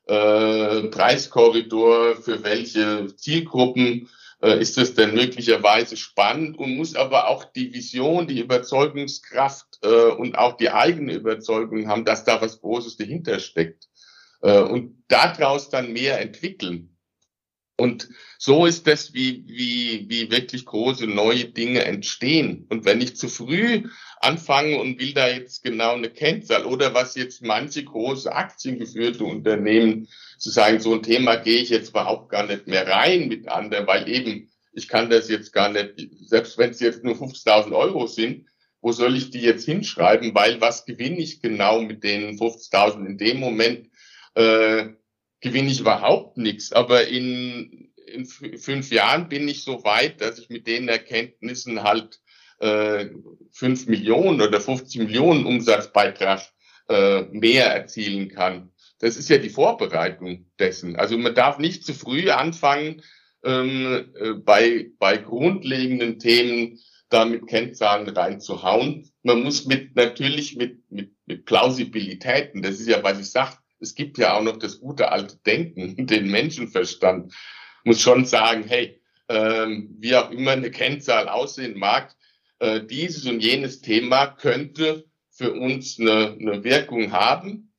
äh, Preiskorridor für welche Zielgruppen äh, ist es denn möglicherweise spannend und muss aber auch die Vision, die Überzeugungskraft äh, und auch die eigene Überzeugung haben, dass da was Großes dahinter steckt äh, und daraus dann mehr entwickeln. Und so ist das, wie, wie, wie wirklich große neue Dinge entstehen. Und wenn ich zu früh anfange und will da jetzt genau eine Kennzahl oder was jetzt manche große aktiengeführte Unternehmen zu sagen, so ein Thema gehe ich jetzt überhaupt gar nicht mehr rein mit anderen, weil eben ich kann das jetzt gar nicht, selbst wenn es jetzt nur 50.000 Euro sind, wo soll ich die jetzt hinschreiben? Weil was gewinne ich genau mit den 50.000 in dem Moment? Äh, gewinne ich überhaupt nichts. Aber in, in fünf Jahren bin ich so weit, dass ich mit den Erkenntnissen halt äh, 5 Millionen oder 50 Millionen Umsatzbeitrag äh, mehr erzielen kann. Das ist ja die Vorbereitung dessen. Also man darf nicht zu früh anfangen, ähm, äh, bei, bei grundlegenden Themen da mit Kennzahlen reinzuhauen. Man muss mit natürlich mit, mit, mit Plausibilitäten, das ist ja, was ich sage, es gibt ja auch noch das gute alte Denken, *laughs* den Menschenverstand, muss schon sagen, hey, ähm, wie auch immer eine Kennzahl aussehen mag, äh, dieses und jenes Thema könnte für uns eine, eine Wirkung haben.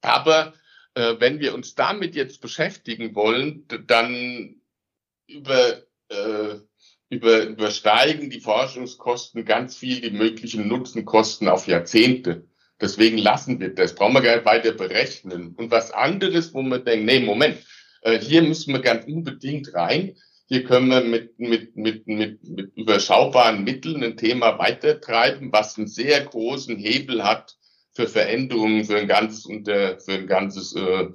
Aber äh, wenn wir uns damit jetzt beschäftigen wollen, dann über, äh, über, übersteigen die Forschungskosten ganz viel die möglichen Nutzenkosten auf Jahrzehnte. Deswegen lassen wir das, brauchen wir gar nicht weiter berechnen. Und was anderes, wo man denkt, nee, Moment, äh, hier müssen wir ganz unbedingt rein. Hier können wir mit, mit, mit, mit, mit überschaubaren Mitteln ein Thema weitertreiben, was einen sehr großen Hebel hat für Veränderungen für ein ganzes, unter, für ein ganzes, äh,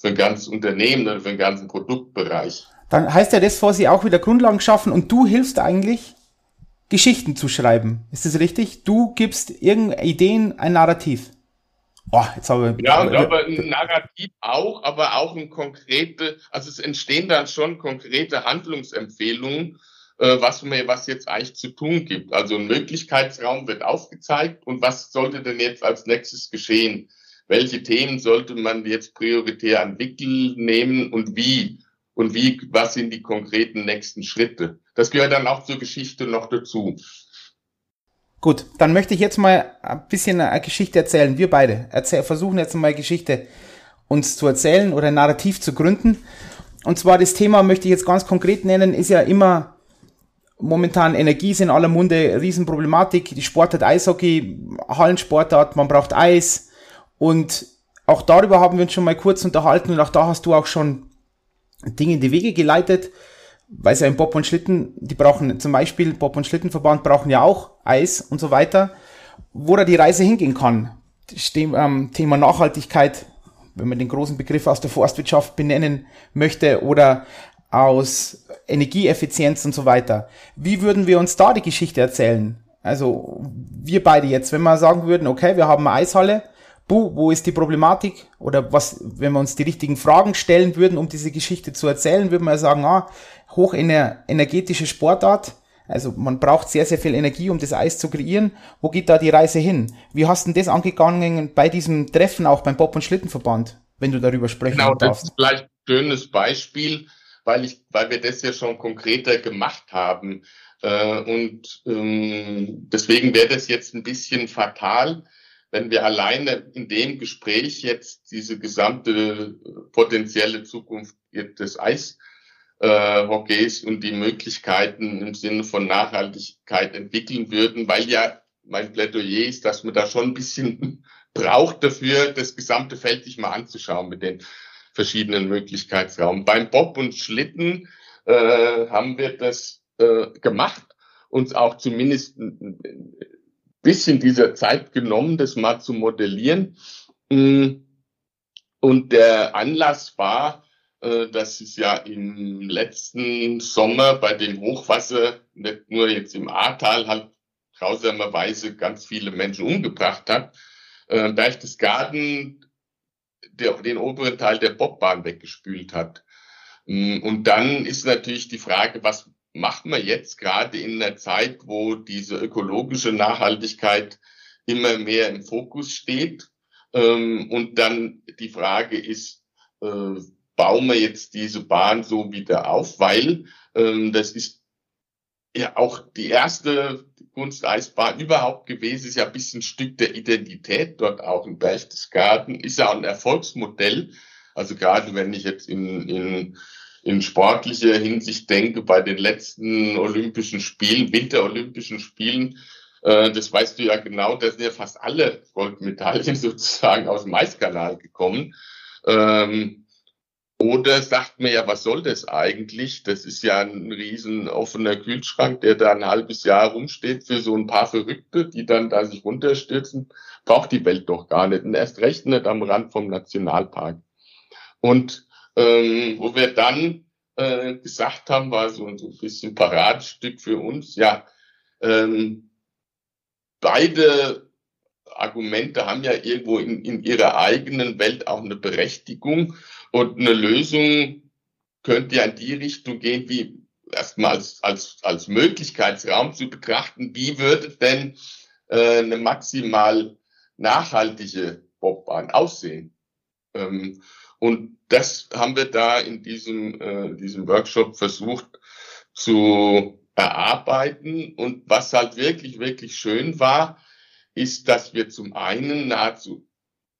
für ein ganzes Unternehmen oder für einen ganzen Produktbereich. Dann heißt ja das vor Sie auch wieder Grundlagen schaffen und du hilfst eigentlich Geschichten zu schreiben. Ist das richtig? Du gibst irgendeine Ideen ein Narrativ. Oh, jetzt habe ich, ja, aber ein Narrativ auch, aber auch ein konkrete, also es entstehen dann schon konkrete Handlungsempfehlungen, äh, was mir, was jetzt eigentlich zu tun gibt. Also ein Möglichkeitsraum wird aufgezeigt und was sollte denn jetzt als nächstes geschehen? Welche Themen sollte man jetzt prioritär an Wickel nehmen und wie? Und wie, was sind die konkreten nächsten Schritte? Das gehört dann auch zur Geschichte noch dazu. Gut, dann möchte ich jetzt mal ein bisschen eine Geschichte erzählen. Wir beide erzähl, versuchen jetzt mal Geschichte uns zu erzählen oder ein Narrativ zu gründen. Und zwar das Thema möchte ich jetzt ganz konkret nennen, ist ja immer momentan Energie ist in aller Munde, Riesenproblematik. Die Sportart Eishockey, Hallensportart, man braucht Eis. Und auch darüber haben wir uns schon mal kurz unterhalten und auch da hast du auch schon Dinge in die Wege geleitet weil es ja im Bob und Schlitten, die brauchen zum Beispiel, Bob und Schlittenverband brauchen ja auch Eis und so weiter, wo da die Reise hingehen kann. Ähm, Thema Nachhaltigkeit, wenn man den großen Begriff aus der Forstwirtschaft benennen möchte, oder aus Energieeffizienz und so weiter. Wie würden wir uns da die Geschichte erzählen? Also wir beide jetzt, wenn wir sagen würden, okay, wir haben eine Eishalle, buh, wo ist die Problematik? Oder was, wenn wir uns die richtigen Fragen stellen würden, um diese Geschichte zu erzählen, würden wir sagen, ah, hochenergetische Sportart. Also man braucht sehr, sehr viel Energie, um das Eis zu kreieren. Wo geht da die Reise hin? Wie hast du das angegangen bei diesem Treffen auch beim Bob- und Schlittenverband, wenn du darüber sprechen genau, darfst? Genau, das ist vielleicht ein schönes Beispiel, weil, ich, weil wir das ja schon konkreter gemacht haben. Äh, und ähm, deswegen wäre das jetzt ein bisschen fatal, wenn wir alleine in dem Gespräch jetzt diese gesamte potenzielle Zukunft des Eis äh, und die Möglichkeiten im Sinne von Nachhaltigkeit entwickeln würden, weil ja mein Plädoyer ist, dass man da schon ein bisschen *laughs* braucht dafür, das gesamte Feld sich mal anzuschauen mit den verschiedenen Möglichkeitsraum. Beim Bob und Schlitten äh, haben wir das äh, gemacht, uns auch zumindest bisschen dieser Zeit genommen, das mal zu modellieren. Und der Anlass war, äh, dass es ja im letzten Sommer bei dem Hochwasser nicht nur jetzt im Ahrtal halt grausamerweise ganz viele Menschen umgebracht hat. Äh, Berchtesgaden der, den oberen Teil der Bobbahn weggespült hat. Mm, und dann ist natürlich die Frage, was macht man jetzt gerade in der Zeit, wo diese ökologische Nachhaltigkeit immer mehr im Fokus steht? Ähm, und dann die Frage ist, äh, bauen wir jetzt diese Bahn so wieder auf, weil ähm, das ist ja auch die erste Kunsteisbahn überhaupt gewesen, ist ja ein bisschen Stück der Identität dort auch in Berchtesgaden, ist ja auch ein Erfolgsmodell. Also gerade wenn ich jetzt in, in, in sportlicher Hinsicht denke, bei den letzten Olympischen Spielen, Winterolympischen Spielen, äh, das weißt du ja genau, da sind ja fast alle Goldmedaillen *laughs* sozusagen aus dem Maiskanal gekommen. Ähm, oder sagt mir ja, was soll das eigentlich? Das ist ja ein riesen offener Kühlschrank, der da ein halbes Jahr rumsteht für so ein paar Verrückte, die dann da sich runterstürzen. Braucht die Welt doch gar nicht. Und erst recht nicht am Rand vom Nationalpark. Und ähm, wo wir dann äh, gesagt haben, war so, ein bisschen Paradestück für uns, ja, ähm, beide Argumente haben ja irgendwo in, in ihrer eigenen Welt auch eine Berechtigung. Und eine Lösung könnte ja in die Richtung gehen, wie erstmal als, als, als Möglichkeitsraum zu betrachten, wie würde denn äh, eine maximal nachhaltige Bobbahn aussehen? Ähm, und das haben wir da in diesem, äh, diesem Workshop versucht zu erarbeiten. Und was halt wirklich, wirklich schön war, ist, dass wir zum einen nahezu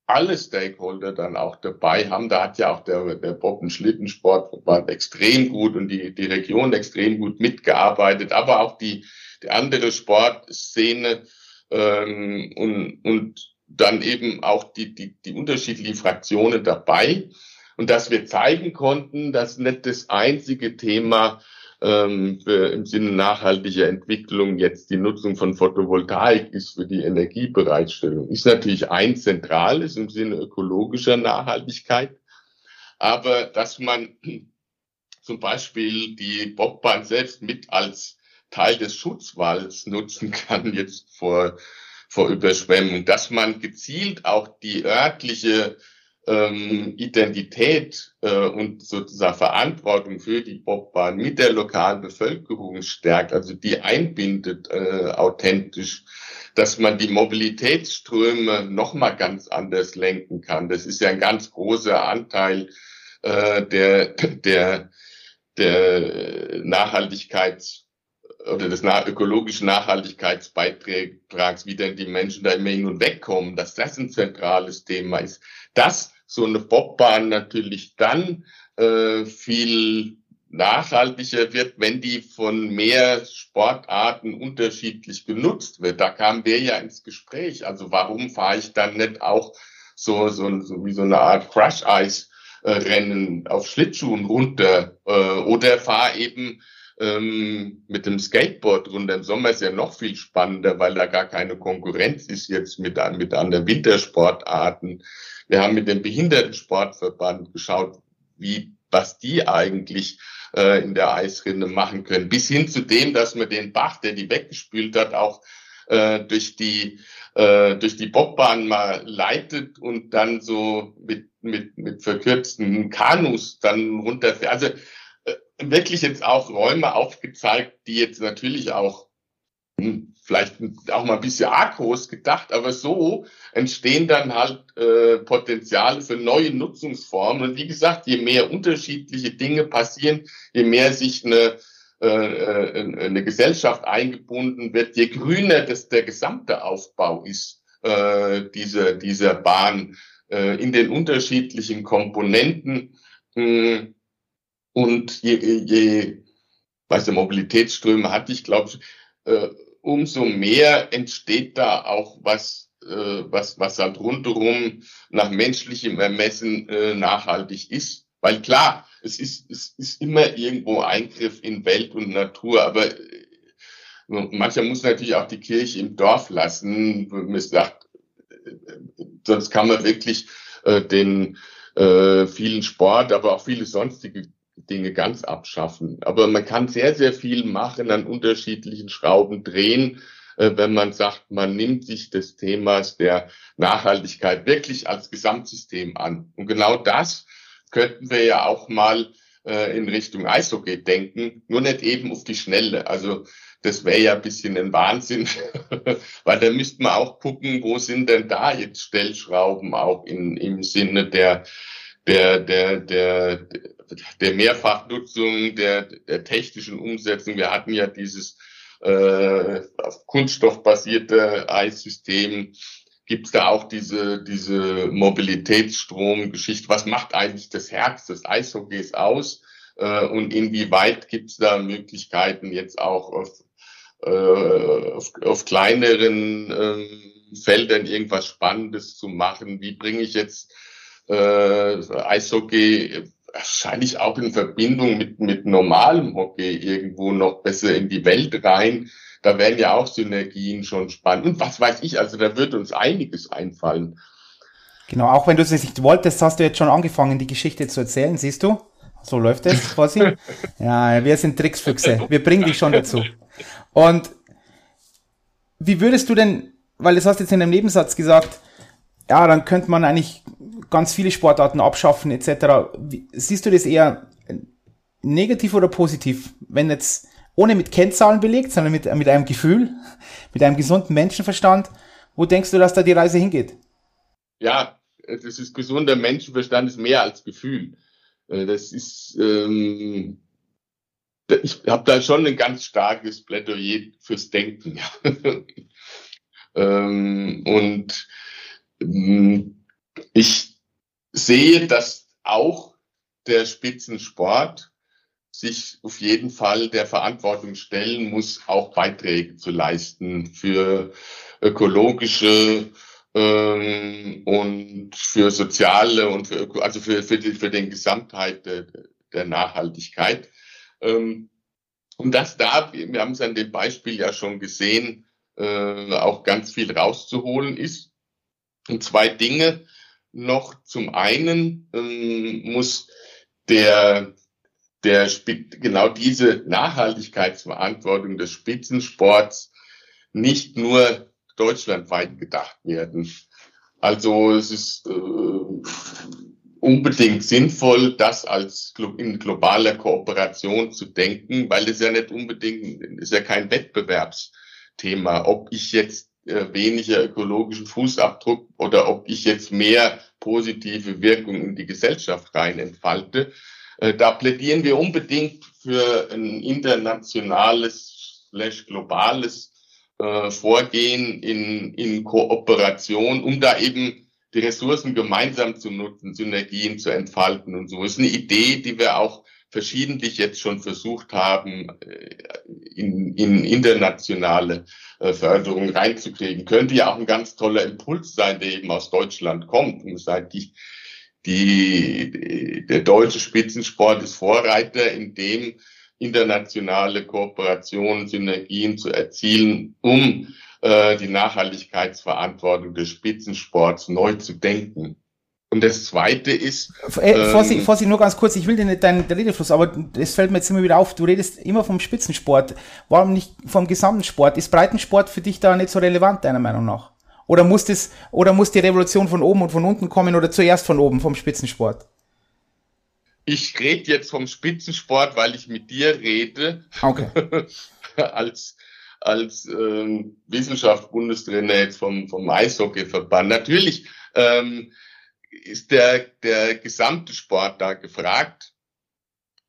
alle Stakeholder dann auch dabei haben. Da hat ja auch der, der Bob- und Schlittensport war extrem gut und die, die Region extrem gut mitgearbeitet, aber auch die, die andere Sportszene ähm, und, und dann eben auch die, die, die unterschiedlichen Fraktionen dabei. Und dass wir zeigen konnten, dass nicht das einzige Thema ähm, für, im Sinne nachhaltiger Entwicklung jetzt die Nutzung von Photovoltaik ist für die Energiebereitstellung. Ist natürlich ein zentrales im Sinne ökologischer Nachhaltigkeit. Aber dass man *clears throat* zum Beispiel die Bobbahn selbst mit als Teil des Schutzwalls nutzen kann, jetzt vor vor Überschwemmung, dass man gezielt auch die örtliche ähm, Identität äh, und sozusagen Verantwortung für die Bobbahn mit der lokalen Bevölkerung stärkt, also die einbindet äh, authentisch, dass man die Mobilitätsströme noch mal ganz anders lenken kann. Das ist ja ein ganz großer Anteil äh, der der der Nachhaltigkeits oder des ökologischen Nachhaltigkeitsbeitrags, wie denn die Menschen da immer hin und wegkommen, dass das ein zentrales Thema ist. Dass so eine Bobbahn natürlich dann äh, viel nachhaltiger wird, wenn die von mehr Sportarten unterschiedlich genutzt wird. Da kamen wir ja ins Gespräch. Also warum fahre ich dann nicht auch so, so, so wie so eine Art Crush-Eis-Rennen auf Schlittschuhen runter äh, oder fahre eben ähm, mit dem Skateboard runter. Im Sommer ist ja noch viel spannender, weil da gar keine Konkurrenz ist jetzt mit, mit anderen Wintersportarten. Wir haben mit dem Behindertensportverband geschaut, wie was die eigentlich äh, in der Eisrinne machen können. Bis hin zu dem, dass man den Bach, der die weggespült hat, auch äh, durch die äh, durch die Bobbahn mal leitet und dann so mit mit mit verkürzten Kanus dann runterfährt. Also wirklich jetzt auch Räume aufgezeigt, die jetzt natürlich auch hm, vielleicht auch mal ein bisschen arg groß gedacht, aber so entstehen dann halt äh, Potenziale für neue Nutzungsformen. Und wie gesagt, je mehr unterschiedliche Dinge passieren, je mehr sich eine, äh, äh eine Gesellschaft eingebunden wird, je grüner das der gesamte Aufbau ist, äh, dieser, dieser Bahn äh, in den unterschiedlichen Komponenten. Mh, und je, je weißt du, Mobilitätsströme hatte ich, glaube ich, äh, umso mehr entsteht da auch was, äh, was, was halt rundherum nach menschlichem Ermessen äh, nachhaltig ist. Weil klar, es ist, es ist immer irgendwo Eingriff in Welt und Natur, aber äh, mancher muss natürlich auch die Kirche im Dorf lassen. Man sagt, äh, sonst kann man wirklich äh, den äh, vielen Sport, aber auch viele sonstige Dinge ganz abschaffen. Aber man kann sehr, sehr viel machen, an unterschiedlichen Schrauben drehen, äh, wenn man sagt, man nimmt sich des Themas der Nachhaltigkeit wirklich als Gesamtsystem an. Und genau das könnten wir ja auch mal äh, in Richtung Eishockey denken, nur nicht eben auf die Schnelle. Also das wäre ja ein bisschen ein Wahnsinn, *laughs* weil da müsste man auch gucken, wo sind denn da jetzt Stellschrauben auch in, im Sinne der der, der, der, der Mehrfachnutzung, der, der technischen Umsetzung. Wir hatten ja dieses äh, kunststoffbasierte Eissystem. Gibt es da auch diese, diese Mobilitätsstromgeschichte? Was macht eigentlich das Herz des Eishockeys aus? Äh, und inwieweit gibt es da Möglichkeiten jetzt auch auf, äh, auf, auf kleineren äh, Feldern irgendwas Spannendes zu machen? Wie bringe ich jetzt äh, Eishockey wahrscheinlich auch in Verbindung mit, mit normalem Hockey irgendwo noch besser in die Welt rein. Da wären ja auch Synergien schon spannend. Und was weiß ich, also da wird uns einiges einfallen. Genau, auch wenn du es nicht wolltest, hast du jetzt schon angefangen, die Geschichte zu erzählen, siehst du? So läuft es quasi. *laughs* ja, wir sind Tricksfüchse. Wir bringen dich schon dazu. Und wie würdest du denn, weil das hast du jetzt in einem Nebensatz gesagt, ja, dann könnte man eigentlich ganz viele Sportarten abschaffen etc. Wie, siehst du das eher negativ oder positiv, wenn jetzt ohne mit Kennzahlen belegt, sondern mit, mit einem Gefühl, mit einem gesunden Menschenverstand, wo denkst du, dass da die Reise hingeht? Ja, das ist gesunder Menschenverstand ist mehr als Gefühl. Äh, das ist, ähm, ich habe da schon ein ganz starkes Plädoyer fürs Denken. *laughs* ähm, und ich sehe, dass auch der Spitzensport sich auf jeden Fall der Verantwortung stellen muss, auch Beiträge zu leisten für ökologische ähm, und für soziale und für, also für, für, die, für den Gesamtheit der, der Nachhaltigkeit. Ähm, und dass da, wir haben es an dem Beispiel ja schon gesehen, äh, auch ganz viel rauszuholen ist. Und zwei Dinge, noch. Zum einen ähm, muss der, der genau diese Nachhaltigkeitsverantwortung des Spitzensports nicht nur deutschlandweit gedacht werden. Also es ist äh, unbedingt sinnvoll, das als in globaler Kooperation zu denken, weil es ja nicht unbedingt, ist ja kein Wettbewerbsthema, ob ich jetzt äh, weniger ökologischen Fußabdruck oder ob ich jetzt mehr positive Wirkung in die Gesellschaft rein entfalte. Äh, da plädieren wir unbedingt für ein internationales, slash globales äh, Vorgehen in, in Kooperation, um da eben die Ressourcen gemeinsam zu nutzen, Synergien zu entfalten und so. Das ist eine Idee, die wir auch verschiedentlich jetzt schon versucht haben, äh, in, in internationale äh, Förderung reinzukriegen. Könnte ja auch ein ganz toller Impuls sein, der eben aus Deutschland kommt und sagt, die, die, der deutsche Spitzensport ist Vorreiter, in dem internationale Kooperationen, Synergien zu erzielen, um äh, die Nachhaltigkeitsverantwortung des Spitzensports neu zu denken. Und das Zweite ist. Äh, ähm, Vorsicht, Vorsicht, nur ganz kurz, ich will dir nicht deinen Redefluss, aber es fällt mir jetzt immer wieder auf, du redest immer vom Spitzensport. Warum nicht vom gesamten Sport? Ist Breitensport für dich da nicht so relevant, deiner Meinung nach? Oder muss das, oder muss die Revolution von oben und von unten kommen oder zuerst von oben, vom Spitzensport? Ich rede jetzt vom Spitzensport, weil ich mit dir rede. Okay. *laughs* als als ähm, Wissenschaftsbundestrainer jetzt vom, vom Eishockeyverband. Natürlich ähm, ist der, der gesamte Sport da gefragt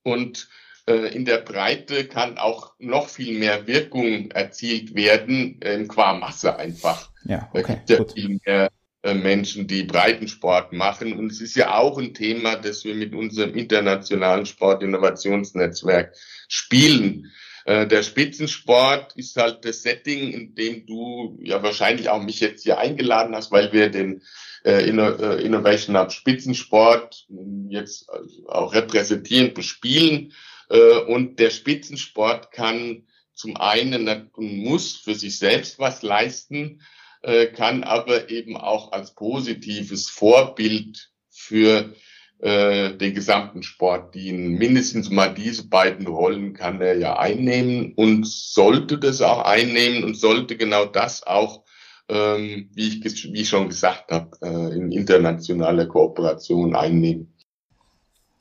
und äh, in der Breite kann auch noch viel mehr Wirkung erzielt werden, äh, qua Masse einfach. Ja, okay, da gibt ja viel mehr äh, Menschen, die Breitensport machen. Und es ist ja auch ein Thema, das wir mit unserem internationalen Sportinnovationsnetzwerk spielen. Äh, der Spitzensport ist halt das Setting, in dem du ja wahrscheinlich auch mich jetzt hier eingeladen hast, weil wir den äh, äh Innovation Hub Spitzensport jetzt auch repräsentierend bespielen. Äh, und der Spitzensport kann zum einen und muss für sich selbst was leisten, äh, kann aber eben auch als positives Vorbild für äh, den gesamten Sport dienen. Mindestens mal diese beiden Rollen kann er ja einnehmen und sollte das auch einnehmen und sollte genau das auch, ähm, wie, ich, wie ich schon gesagt habe, äh, in internationaler Kooperation einnehmen.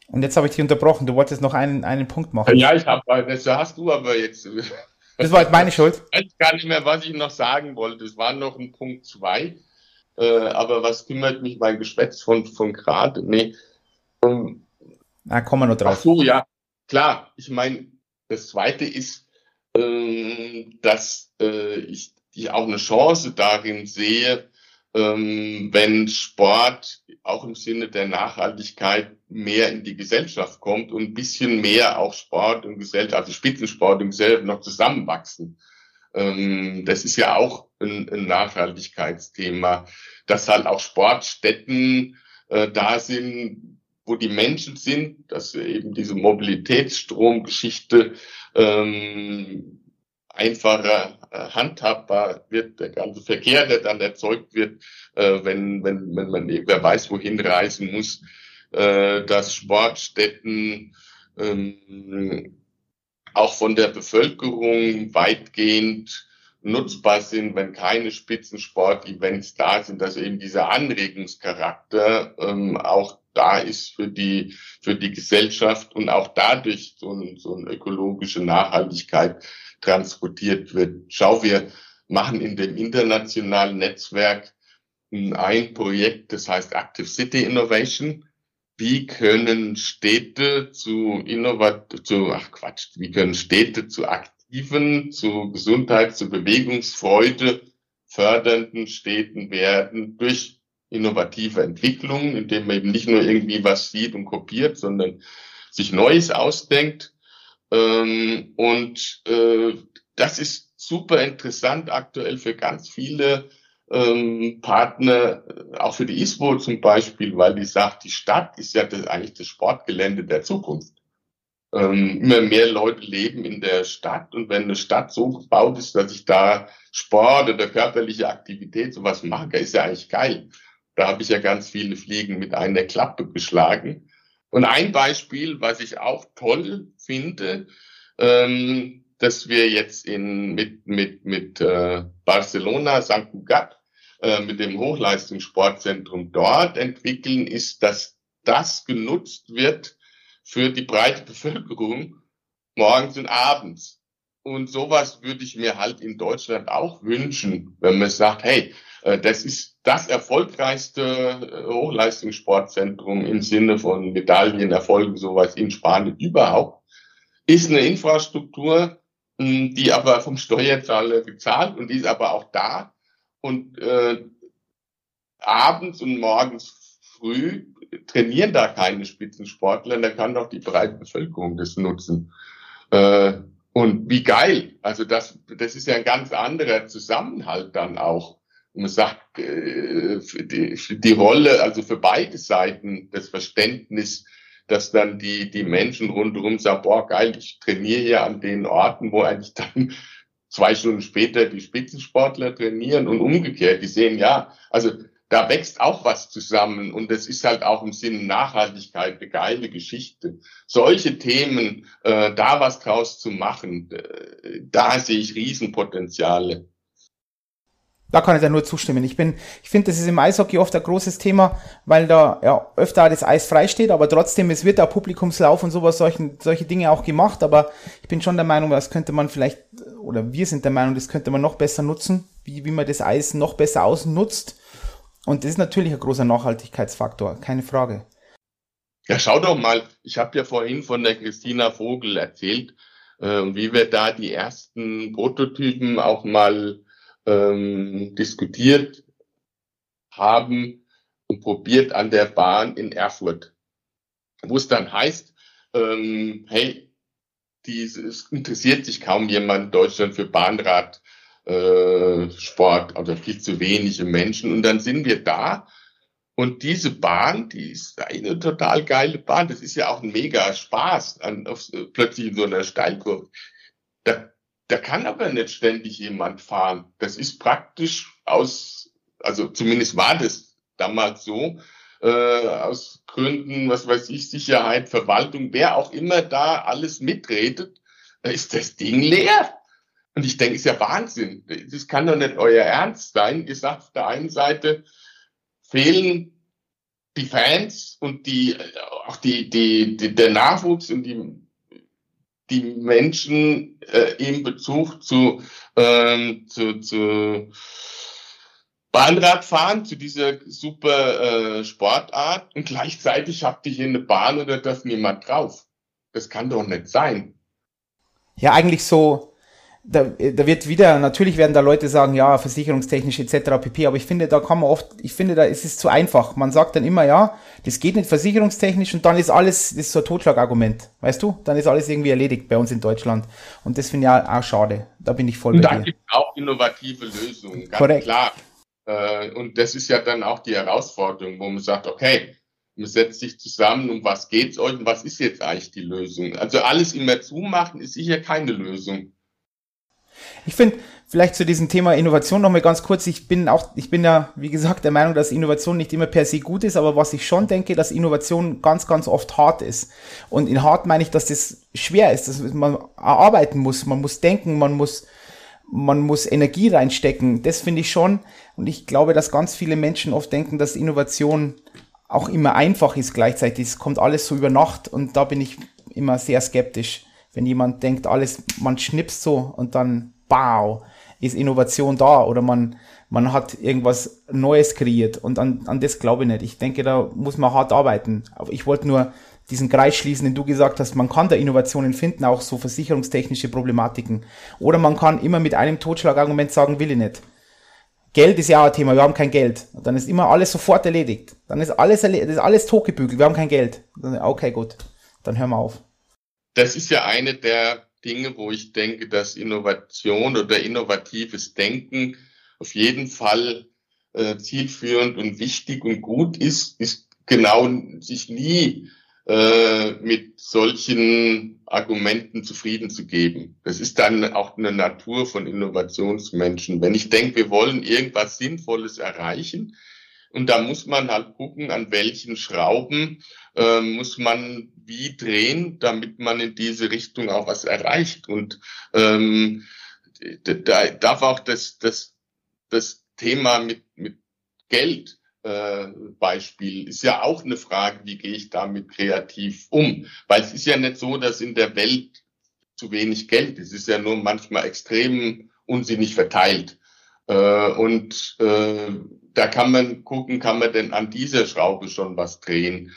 Und jetzt habe ich dich unterbrochen. Du wolltest noch einen, einen Punkt machen. Ja, ich habe, das hast du aber jetzt. *laughs* Das war jetzt meine Schuld. Ich weiß gar nicht mehr, was ich noch sagen wollte. Es war noch ein Punkt zwei. Äh, aber was kümmert mich mein Geschwätz von, von gerade? Nee, ähm, ah, kommen wir noch drauf. Ach so, ja, klar. Ich meine, das Zweite ist, ähm, dass äh, ich, ich auch eine Chance darin sehe, ähm, wenn Sport auch im Sinne der Nachhaltigkeit mehr in die Gesellschaft kommt und ein bisschen mehr auch Sport und Gesellschaft, also Spitzensport und Gesellschaft noch zusammenwachsen. Ähm, das ist ja auch ein, ein Nachhaltigkeitsthema, dass halt auch Sportstätten äh, da sind, wo die Menschen sind, dass eben diese Mobilitätsstromgeschichte ähm, einfacher äh, handhabbar wird, der ganze Verkehr, der dann erzeugt wird, äh, wenn, wenn, wenn man wer weiß, wohin reisen muss, äh, dass Sportstätten ähm, auch von der Bevölkerung weitgehend nutzbar sind, wenn keine Spitzensport-Events da sind, dass eben dieser Anregungscharakter ähm, auch da ist für die, für die Gesellschaft und auch dadurch so, so eine ökologische Nachhaltigkeit transportiert wird. Schau, wir machen in dem internationalen Netzwerk ein Projekt, das heißt Active City Innovation. Wie können Städte zu innovat, zu, ach Quatsch, wie können Städte zu aktiven, zu Gesundheit, zu Bewegungsfreude fördernden Städten werden durch innovative Entwicklung, indem man eben nicht nur irgendwie was sieht und kopiert, sondern sich Neues ausdenkt. Ähm, und äh, das ist super interessant aktuell für ganz viele ähm, Partner, auch für die ISPO zum Beispiel, weil die sagt, die Stadt ist ja das, eigentlich das Sportgelände der Zukunft. Ähm, immer mehr Leute leben in der Stadt und wenn eine Stadt so gebaut ist, dass ich da Sport oder körperliche Aktivität sowas mache, ist ja eigentlich geil. Da habe ich ja ganz viele Fliegen mit einer Klappe geschlagen. Und ein Beispiel, was ich auch toll finde, ähm, dass wir jetzt in, mit, mit, mit äh, Barcelona, St. Cugat, äh, mit dem Hochleistungssportzentrum dort entwickeln, ist, dass das genutzt wird für die breite *laughs* Bevölkerung morgens und abends. Und sowas würde ich mir halt in Deutschland auch wünschen, wenn man sagt, hey, das ist das erfolgreichste äh, Hochleistungssportzentrum im Sinne von Medaillenerfolgen, sowas in Spanien überhaupt, ist eine Infrastruktur, die aber vom Steuerzahler bezahlt und die ist aber auch da. Und äh, abends und morgens früh trainieren da keine Spitzensportler, da kann doch die breite Bevölkerung das nutzen. Äh, und wie geil. Also das, das ist ja ein ganz anderer Zusammenhalt dann auch. Und man sagt, äh, für die, die Rolle, also für beide Seiten, das Verständnis, dass dann die, die Menschen rundherum sagen, boah, geil, ich trainiere hier an den Orten, wo eigentlich dann zwei Stunden später die Spitzensportler trainieren und umgekehrt. Die sehen, ja, also da wächst auch was zusammen und es ist halt auch im Sinne Nachhaltigkeit eine geile Geschichte. Solche Themen, äh, da was draus zu machen, äh, da sehe ich Riesenpotenziale. Da kann ich da nur zustimmen. Ich bin, ich finde, das ist im Eishockey oft ein großes Thema, weil da ja öfter das Eis frei steht, aber trotzdem, es wird da Publikumslauf und sowas, solchen, solche Dinge auch gemacht, aber ich bin schon der Meinung, das könnte man vielleicht, oder wir sind der Meinung, das könnte man noch besser nutzen, wie, wie man das Eis noch besser ausnutzt und das ist natürlich ein großer Nachhaltigkeitsfaktor, keine Frage. Ja, schau doch mal, ich habe ja vorhin von der Christina Vogel erzählt, äh, wie wir da die ersten Prototypen auch mal ähm, diskutiert haben und probiert an der Bahn in Erfurt. Wo es dann heißt, ähm, hey, dieses interessiert sich kaum jemand in Deutschland für Bahnrad äh, Sport, also viel zu wenige Menschen. Und dann sind wir da und diese Bahn, die ist eine total geile Bahn. Das ist ja auch ein mega Spaß, an, auf, plötzlich in so einer Steilkurve. Da, da kann aber nicht ständig jemand fahren. Das ist praktisch aus, also zumindest war das damals so, äh, aus Gründen, was weiß ich, Sicherheit, Verwaltung, wer auch immer da alles mitredet, ist das Ding leer. Und ich denke, ist ja Wahnsinn. Das kann doch nicht euer Ernst sein. Ihr sagt auf der einen Seite, fehlen die Fans und die, auch die, die, die der Nachwuchs und die, die Menschen äh, im Bezug zu, ähm, zu, zu Bahnradfahren, zu dieser super äh, Sportart und gleichzeitig habt ihr hier eine Bahn oder darf niemand drauf. Das kann doch nicht sein. Ja, eigentlich so, da, da wird wieder, natürlich werden da Leute sagen, ja, versicherungstechnisch etc. pp. Aber ich finde, da kann man oft, ich finde, da ist es zu einfach. Man sagt dann immer, ja, das geht nicht versicherungstechnisch und dann ist alles, das ist so ein Totschlagargument. Weißt du? Dann ist alles irgendwie erledigt bei uns in Deutschland. Und das finde ich auch, auch schade. Da bin ich voll und bei da gibt es auch innovative Lösungen, ganz Korrekt. klar. Äh, und das ist ja dann auch die Herausforderung, wo man sagt, okay, man setzt sich zusammen, um was geht's euch und was ist jetzt eigentlich die Lösung? Also alles immer zumachen ist sicher keine Lösung. Ich finde, vielleicht zu diesem Thema Innovation noch mal ganz kurz. Ich bin auch, ich bin ja, wie gesagt, der Meinung, dass Innovation nicht immer per se gut ist, aber was ich schon denke, dass Innovation ganz, ganz oft hart ist. Und in hart meine ich, dass das schwer ist, dass man arbeiten muss, man muss denken, man muss, man muss Energie reinstecken. Das finde ich schon. Und ich glaube, dass ganz viele Menschen oft denken, dass Innovation auch immer einfach ist gleichzeitig. Es kommt alles so über Nacht und da bin ich immer sehr skeptisch wenn jemand denkt, alles, man schnipst so und dann, wow, ist Innovation da oder man, man hat irgendwas Neues kreiert und an, an das glaube ich nicht. Ich denke, da muss man hart arbeiten. Aber ich wollte nur diesen Kreis schließen, den du gesagt hast, man kann da Innovationen finden, auch so versicherungstechnische Problematiken. Oder man kann immer mit einem Totschlagargument sagen, will ich nicht. Geld ist ja auch ein Thema, wir haben kein Geld. dann ist immer alles sofort erledigt. Dann ist alles, erledigt, ist alles totgebügelt, wir haben kein Geld. okay, gut, dann hören wir auf das ist ja eine der Dinge, wo ich denke, dass Innovation oder innovatives Denken auf jeden Fall äh, zielführend und wichtig und gut ist, ist genau sich nie äh, mit solchen Argumenten zufrieden zu geben. Das ist dann auch eine Natur von Innovationsmenschen. Wenn ich denke, wir wollen irgendwas Sinnvolles erreichen, Und da muss man halt gucken, an welchen Schrauben äh, muss man wie drehen, damit man in diese Richtung auch was erreicht. Und ähm, da darf auch das, das, das Thema mit, mit Geld äh, Beispiel ist ja auch eine Frage, wie gehe ich damit kreativ um? Weil es ist ja nicht so, dass in der Welt zu wenig Geld ist. Es ist ja nur manchmal extrem unsinnig verteilt. Äh, und äh, da kann man gucken, kann man denn an dieser Schraube schon was drehen?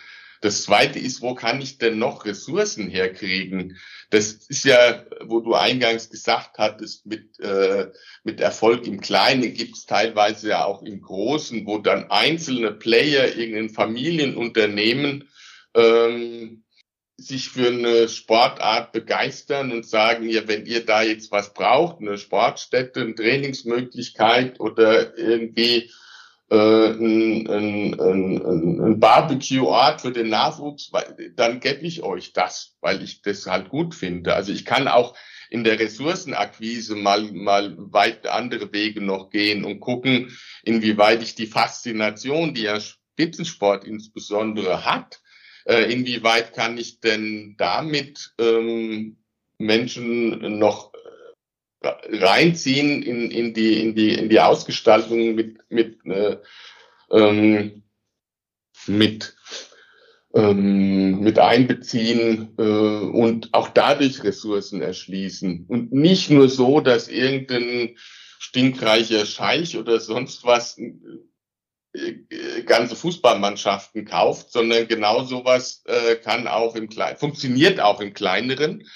Das zweite ist, wo kann ich denn noch Ressourcen herkriegen? Das ist ja, wo du eingangs gesagt hattest, mit, äh, mit Erfolg im Kleinen gibt es teilweise ja auch im Großen, wo dann einzelne Player, irgendein Familienunternehmen ähm, sich für eine Sportart begeistern und sagen, ja, wenn ihr da jetzt was braucht, eine Sportstätte, eine Trainingsmöglichkeit oder irgendwie ein, ein, ein, ein Barbecue-Ort für den Nachwuchs, dann gebe ich euch das, weil ich das halt gut finde. Also ich kann auch in der Ressourcenakquise mal, mal weit andere Wege noch gehen und gucken, inwieweit ich die Faszination, die ja Spitzensport insbesondere hat, äh, inwieweit kann ich denn damit ähm, Menschen noch äh, reinziehen in, in, die, in, die, in die Ausgestaltung mit, mit, äh, ähm, mit, ähm, mit einbeziehen äh, und auch dadurch Ressourcen erschließen. Und nicht nur so, dass irgendein stinkreicher Scheich oder sonst was äh, ganze Fußballmannschaften kauft, sondern genau sowas äh, kann auch im Kleinen, funktioniert auch im Kleineren.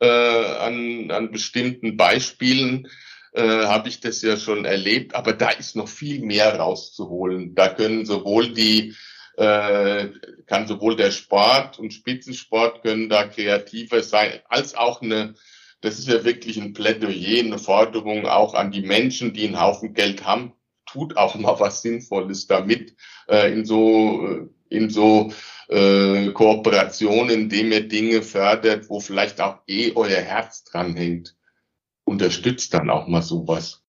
Äh, an, an bestimmten Beispielen äh, habe ich das ja schon erlebt, aber da ist noch viel mehr rauszuholen. Da können sowohl die äh, kann sowohl der Sport und Spitzensport können da kreativer sein, als auch eine, das ist ja wirklich ein Plädoyer, eine Forderung auch an die Menschen, die einen Haufen Geld haben, tut auch mal was Sinnvolles damit äh, in so äh, in so äh, Kooperationen, indem ihr Dinge fördert, wo vielleicht auch eh euer Herz dran hängt. Unterstützt dann auch mal sowas.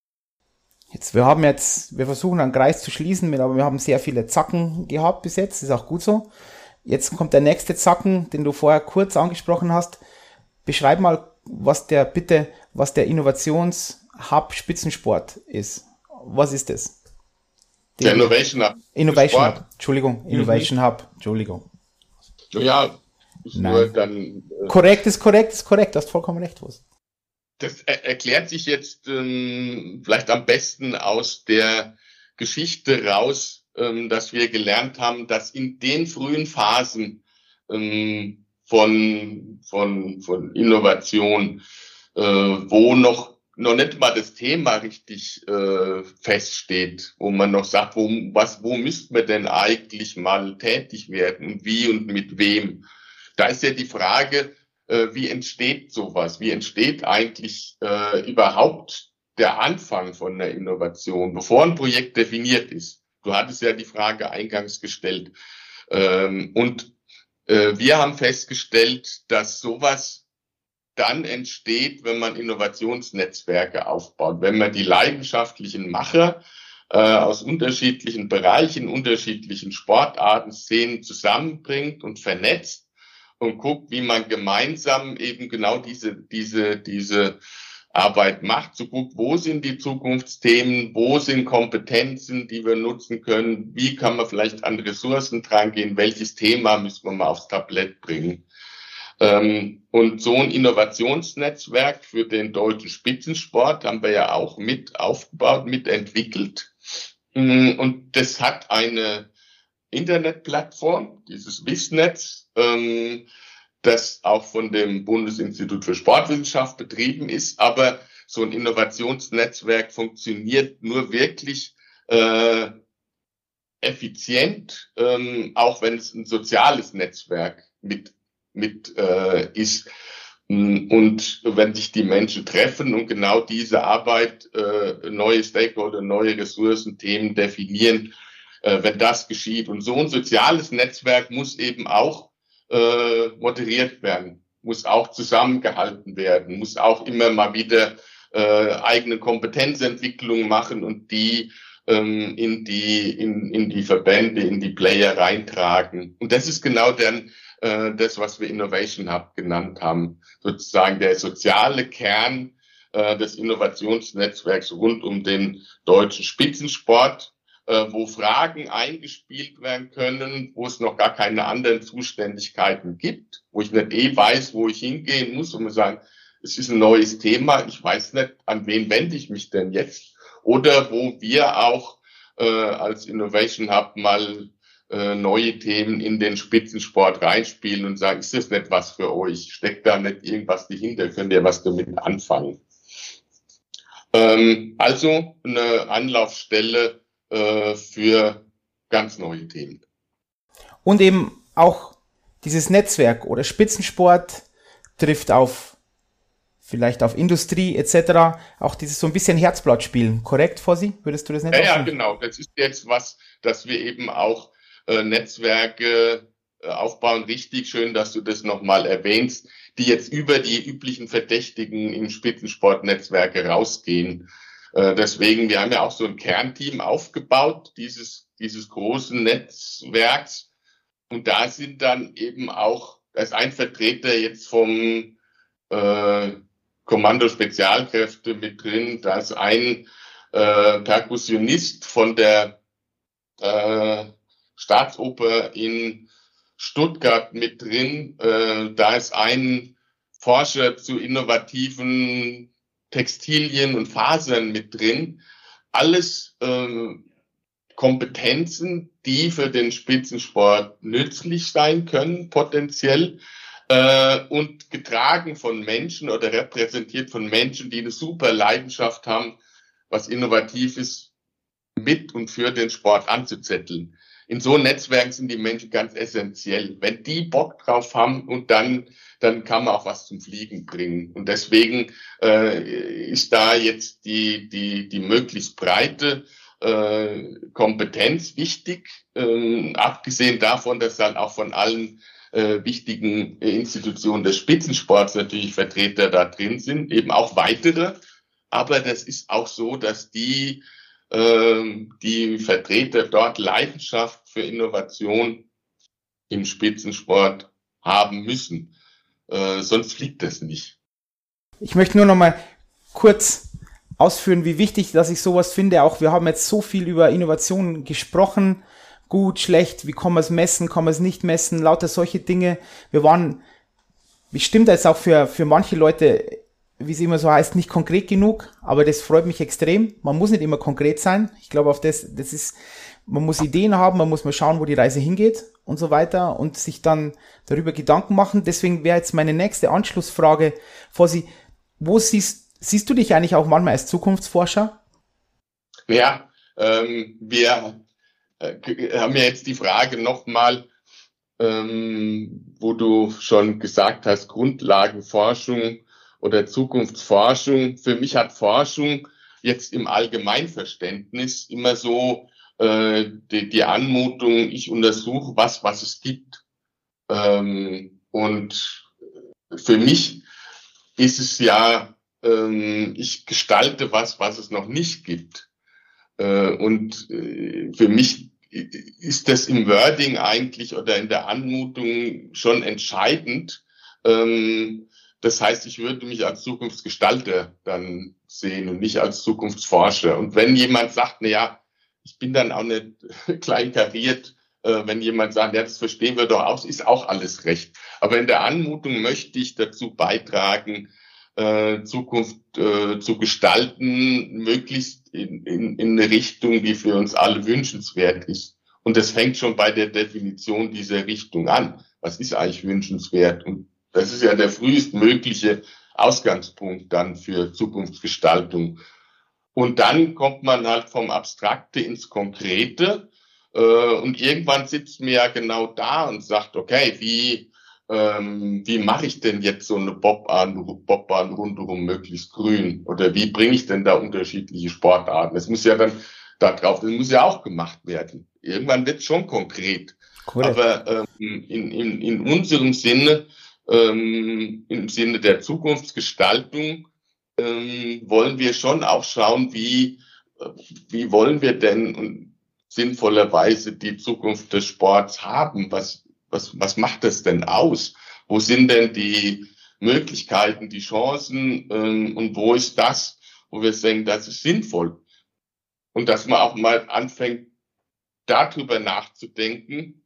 Jetzt, wir haben jetzt, wir versuchen einen Kreis zu schließen, aber wir haben sehr viele Zacken gehabt bis jetzt, ist auch gut so. Jetzt kommt der nächste Zacken, den du vorher kurz angesprochen hast. Beschreib mal, was der, bitte, was der Innovationshub Spitzensport ist was ist das? Der Innovation Hub. Innovation Hub, Entschuldigung, mhm. Innovation mhm. Hub, Entschuldigung. Ja, Nein. nur dann. Äh, korrekt ist korrekt, ist korrekt, du hast vollkommen recht, was. Das er erklärt sich jetzt ähm, vielleicht am besten aus der Geschichte raus, ähm, dass wir gelernt haben, dass in den frühen Phasen ähm, von, von, von Innovation, äh, wo noch noch nicht mal das Thema richtig äh, feststeht, wo man noch sagt, wo, was, wo müsste man denn eigentlich mal tätig werden wie und mit wem. Da ist ja die Frage, äh, wie entsteht sowas? Wie entsteht eigentlich äh, überhaupt der Anfang von einer Innovation, bevor ein Projekt definiert ist? Du hattest ja die Frage eingangs gestellt. Ähm, und äh, wir haben festgestellt, dass sowas dann entsteht, wenn man Innovationsnetzwerke aufbaut, wenn man die leidenschaftlichen Macher äh, aus unterschiedlichen Bereichen, unterschiedlichen Sportarten, Szenen zusammenbringt und vernetzt und guckt, wie man gemeinsam eben genau diese, diese, diese Arbeit macht, so gut, wo sind die Zukunftsthemen, wo sind Kompetenzen, die wir nutzen können, wie kann man vielleicht an Ressourcen drangehen, welches Thema müssen wir mal aufs Tablett bringen. Ähm, und so ein Innovationsnetzwerk für den deutschen Spitzensport haben wir ja auch mit aufgebaut, mitentwickelt. Mm, und das hat eine Internetplattform, dieses WISNetz, ähm, das auch von dem Bundesinstitut für Sportwissenschaft betrieben ist. Aber so ein Innovationsnetzwerk funktioniert nur wirklich äh, effizient, ähm, auch wenn es ein soziales Netzwerk mit mit äh, ist. Und wenn sich die Menschen treffen und genau diese Arbeit, äh, neue Stakeholder, neue Ressourcen, Themen definieren, äh, wenn das geschieht. Und so ein soziales Netzwerk muss eben auch äh, moderiert werden, muss auch zusammengehalten werden, muss auch immer mal wieder äh, eigene Kompetenzentwicklung machen und die ähm, in die in, in die Verbände, in die Player reintragen. Und das ist genau dann äh, das, was wir Innovation Hub genannt haben, sozusagen der soziale Kern äh, des Innovationsnetzwerks rund um den deutschen Spitzensport, äh, wo Fragen eingespielt werden können, wo es noch gar keine anderen Zuständigkeiten gibt, wo ich nicht eh weiß, wo ich hingehen muss und mir sagen, es ist ein neues Thema, ich weiß nicht, an wen wende ich mich denn jetzt? Oder wo wir auch als Innovation Hub mal äh, neue Themen in den Spitzensport reinspielen und sagen, ist das nicht was für euch? Steckt da nicht irgendwas dahinter? Könnt ihr was damit anfangen? Ähm, also eine Anlaufstelle äh, für ganz neue Themen. Und eben auch dieses Netzwerk oder Spitzensport trifft auf vielleicht auf Industrie etc. auch dieses so ein bisschen Herzblatt spielen, korrekt, Fossi? Würdest du das nicht Ja, ja, genau. Das ist jetzt was, dass wir eben auch äh, Netzwerke äh, aufbauen. Richtig schön, dass du das nochmal erwähnst, die jetzt über die üblichen Verdächtigen im Spitzensportnetzwerke rausgehen. Äh, deswegen, wir haben ja auch so ein Kernteam aufgebaut, dieses, dieses großen Netzwerks. Und da sind dann eben auch, da ist ein Vertreter jetzt vom äh, Kommando Spezialkräfte mit drin, da ist ein äh, Perkussionist von der äh, Staatsoper in Stuttgart mit drin. Äh, da ist ein Forscher zu innovativen Textilien und Fasern mit drin. Alles äh, Kompetenzen, die für den Spitzensport nützlich sein können, potenziell äh, und getragen von Menschen oder repräsentiert von Menschen, die eine super Leidenschaft haben, was Innovatives mit und für den Sport anzuzetteln. In so Netzwerken sind die Menschen ganz essentiell. Wenn die Bock drauf haben und dann, dann kann man auch was zum Fliegen bringen. Und deswegen äh, ist da jetzt die, die, die möglichst breite äh, Kompetenz wichtig, äh, abgesehen davon, dass dann auch von allen äh, wichtigen Institutionen des Spitzensports natürlich Vertreter da drin sind, eben auch weitere. Aber das ist auch so, dass die, äh, die Vertreter dort Leidenschaft für Innovation im Spitzensport haben müssen. Äh, sonst fliegt das nicht. Ich möchte nur noch mal kurz ausführen, wie wichtig, dass ich sowas finde. Auch wir haben jetzt so viel über Innovation gesprochen gut, schlecht, wie kann man es messen, kann man es nicht messen, lauter solche Dinge. Wir waren, bestimmt jetzt auch für, für manche Leute, wie es immer so heißt, nicht konkret genug, aber das freut mich extrem. Man muss nicht immer konkret sein. Ich glaube, auf das, das ist, man muss Ideen haben, man muss mal schauen, wo die Reise hingeht und so weiter und sich dann darüber Gedanken machen. Deswegen wäre jetzt meine nächste Anschlussfrage, Fossi, wo siehst, siehst du dich eigentlich auch manchmal als Zukunftsforscher? Ja, ähm, wir äh, haben wir jetzt die Frage nochmal, ähm, wo du schon gesagt hast, Grundlagenforschung oder Zukunftsforschung. Für mich hat Forschung jetzt im Allgemeinverständnis immer so äh, die, die Anmutung, ich untersuche was, was es gibt. Ähm, und für mich ist es ja, ähm, ich gestalte was, was es noch nicht gibt. Äh, und äh, für mich ist das im Wording eigentlich oder in der Anmutung schon entscheidend. Ähm, das heißt, ich würde mich als Zukunftsgestalter dann sehen und nicht als Zukunftsforscher. Und wenn jemand sagt, na ja, ich bin dann auch nicht *laughs* kleinkariert, äh, wenn jemand sagt, ja, das verstehen wir doch auch, ist auch alles recht. Aber in der Anmutung möchte ich dazu beitragen, äh, Zukunft äh, zu gestalten, möglichst in, in, in eine Richtung, die für uns alle wünschenswert ist. Und das fängt schon bei der Definition dieser Richtung an. Was ist eigentlich wünschenswert? Und das ist ja der frühestmögliche Ausgangspunkt dann für Zukunftsgestaltung. Und dann kommt man halt vom Abstrakte ins Konkrete. Äh, und irgendwann sitzt man ja genau da und sagt, okay, wie ähm, wie mache ich denn jetzt so eine Bobbahn, Bobbahn rundherum möglichst grün? Oder wie bringe ich denn da unterschiedliche Sportarten? Das muss ja dann da drauf, das muss ja auch gemacht werden. Irgendwann wird es schon konkret. Cool. Aber ähm, in, in, in unserem Sinne, ähm, im Sinne der Zukunftsgestaltung, ähm, wollen wir schon auch schauen, wie wie wollen wir denn sinnvollerweise die Zukunft des Sports haben? Was, was, was macht das denn aus? Wo sind denn die Möglichkeiten, die Chancen ähm, und wo ist das, wo wir sagen, das ist sinnvoll? Und dass man auch mal anfängt, darüber nachzudenken,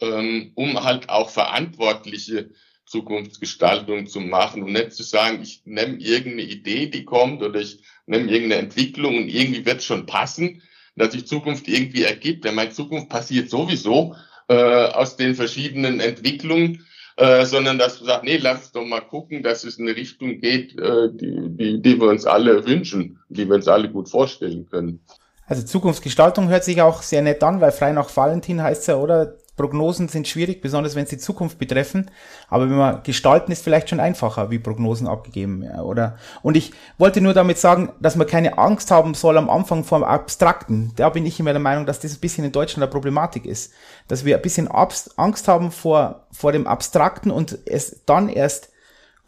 ähm, um halt auch verantwortliche Zukunftsgestaltung zu machen und nicht zu sagen, ich nehme irgendeine Idee, die kommt oder ich nehme irgendeine Entwicklung und irgendwie wird es schon passen, dass sich Zukunft irgendwie ergibt. Denn meine Zukunft passiert sowieso äh, aus den verschiedenen Entwicklungen, äh, sondern dass du sagst, nee, lass doch mal gucken, dass es in eine Richtung geht, äh, die, die, die wir uns alle wünschen, die wir uns alle gut vorstellen können. Also Zukunftsgestaltung hört sich auch sehr nett an, weil frei nach Valentin heißt es ja, oder? Prognosen sind schwierig, besonders wenn sie die Zukunft betreffen. Aber wenn man gestalten, ist vielleicht schon einfacher, wie Prognosen abgegeben, oder? Und ich wollte nur damit sagen, dass man keine Angst haben soll am Anfang vom Abstrakten. Da bin ich immer der Meinung, dass das ein bisschen in Deutschland eine Problematik ist. Dass wir ein bisschen Angst haben vor, vor dem Abstrakten und es dann erst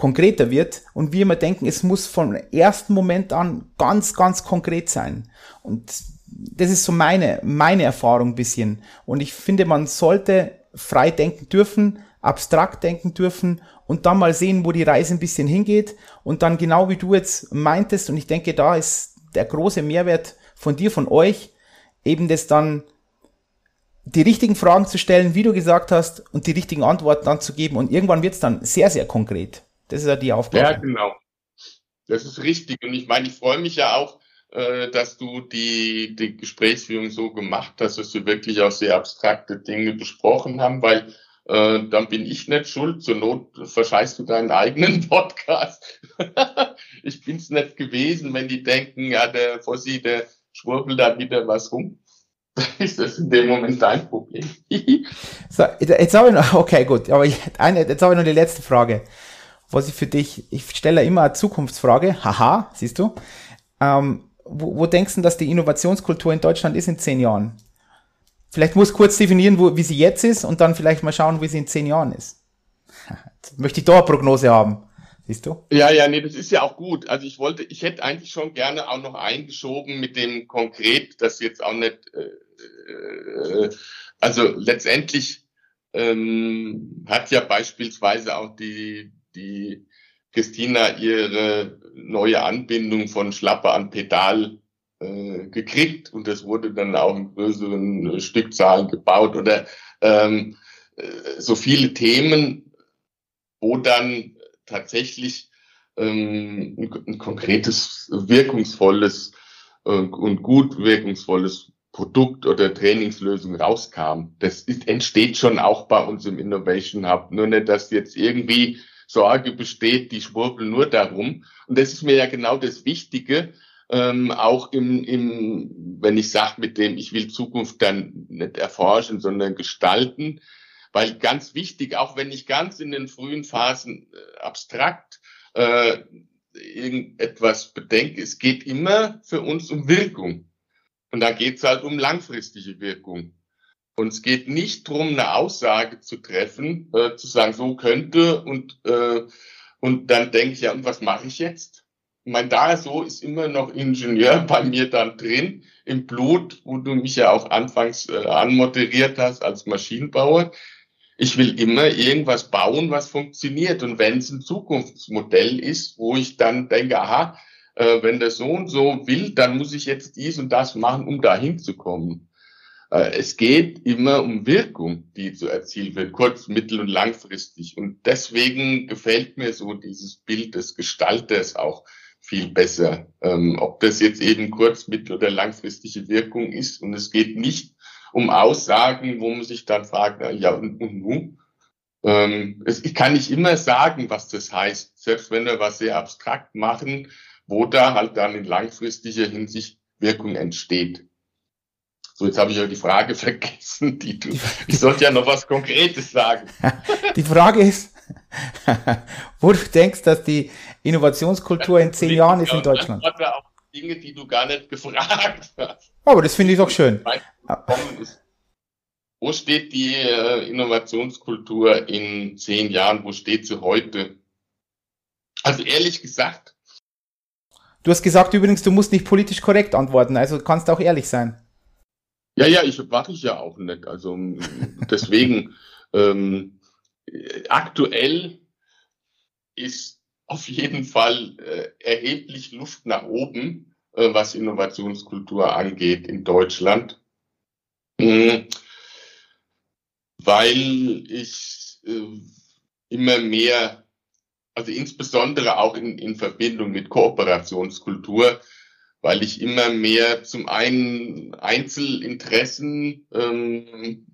konkreter wird und wir immer denken, es muss vom ersten Moment an ganz, ganz konkret sein. Und das ist so meine, meine Erfahrung ein bisschen. Und ich finde, man sollte frei denken dürfen, abstrakt denken dürfen und dann mal sehen, wo die Reise ein bisschen hingeht und dann genau wie du jetzt meintest und ich denke, da ist der große Mehrwert von dir, von euch, eben das dann die richtigen Fragen zu stellen, wie du gesagt hast, und die richtigen Antworten dann zu geben und irgendwann wird es dann sehr, sehr konkret. Das ist ja die Aufgabe. Ja, genau. Das ist richtig. Und ich meine, ich freue mich ja auch, dass du die, die Gesprächsführung so gemacht hast, dass wir wirklich auch sehr abstrakte Dinge besprochen haben, weil äh, dann bin ich nicht schuld. Zur Not verscheißt du deinen eigenen *laughs* Podcast. ich bin's nicht gewesen, wenn die denken, ja, der Fossi, der schwurbelt da wieder was rum. *laughs* ist das in dem Moment dein Problem. *laughs* so, jetzt habe ich noch, okay, gut, aber ich, eine, jetzt habe ich noch die letzte Frage. Was ich für dich, ich stelle immer eine Zukunftsfrage, haha, siehst du. Ähm, wo, wo denkst du, dass die Innovationskultur in Deutschland ist in zehn Jahren? Vielleicht muss kurz definieren, wo, wie sie jetzt ist und dann vielleicht mal schauen, wie sie in zehn Jahren ist. *laughs* Möchte ich da eine Prognose haben. Siehst du? Ja, ja, nee, das ist ja auch gut. Also ich wollte, ich hätte eigentlich schon gerne auch noch eingeschoben mit dem konkret, das jetzt auch nicht, äh, äh, also letztendlich ähm, hat ja beispielsweise auch die, die Christina ihre neue Anbindung von Schlappe an Pedal äh, gekriegt und das wurde dann auch in größeren äh, Stückzahlen gebaut oder ähm, äh, so viele Themen, wo dann tatsächlich ähm, ein, konkretes, wirkungsvolles äh, und gut wirkungsvolles Produkt oder Trainingslösung rauskam. Das ist, entsteht schon auch bei uns im Innovation Hub. Nur nicht, dass jetzt irgendwie Sorge besteht, die schwurbeln nur darum. Und das ist mir ja genau das Wichtige, ähm, auch im, im, wenn ich sage mit dem, ich will Zukunft dann nicht erforschen, sondern gestalten, weil ganz wichtig, auch wenn ich ganz in den frühen Phasen äh, abstrakt äh, irgendetwas bedenke, es geht immer für uns um Wirkung. Und da geht es halt um langfristige Wirkung. Und es geht nicht darum, eine Aussage zu treffen, äh, zu sagen, so könnte und, äh, und dann denke ich, ja, und was mache ich jetzt? Ich meine, da so ist immer noch Ingenieur *laughs* bei mir dann drin, im Blut, wo du mich ja auch anfangs äh, anmoderiert hast als Maschinenbauer. Ich will immer irgendwas bauen, was funktioniert. Und wenn es ein Zukunftsmodell ist, wo ich dann denke, aha, äh, wenn der so und so will, dann muss ich jetzt dies und das machen, um dahin zu kommen. Äh, es geht immer um Wirkung, die zu erzielen wird, kurz-, mittel- und langfristig. Und deswegen gefällt mir so dieses Bild des Gestalters auch viel besser. Ähm, ob das jetzt eben kurz-, mittel- oder langfristige Wirkung ist. Und es geht nicht um Aussagen, wo man sich dann fragt, ja, und, und nun? Ähm, ich kann nicht immer sagen, was das heißt, selbst wenn wir was sehr abstrakt machen, wo da halt dann in langfristiger Hinsicht Wirkung entsteht. So, jetzt habe ich ja die Frage *laughs* vergessen, die du. Ich sollte ja noch was Konkretes sagen. *laughs* Die Frage ist, *laughs* wo du denkst, dass die Innovationskultur in zehn Jahren ist in Deutschland. Auch Dinge, die du gar nicht gefragt hast. Aber das finde ich doch schön. Wo steht die äh, Innovationskultur in zehn Jahren? Wo steht sie heute? Also ehrlich gesagt, Du hast gesagt übrigens, du musst nicht politisch korrekt antworten, also kannst auch ehrlich sein. Ja, ja, ich mache ich ja auch nicht. Also deswegen *laughs* ähm, aktuell ist auf jeden Fall äh, erheblich Luft nach oben, äh, was Innovationskultur angeht in Deutschland. Mhm. Weil ich äh, immer mehr also insbesondere auch in, in Verbindung mit Kooperationskultur, weil ich immer mehr zum einen Einzelinteressen ähm,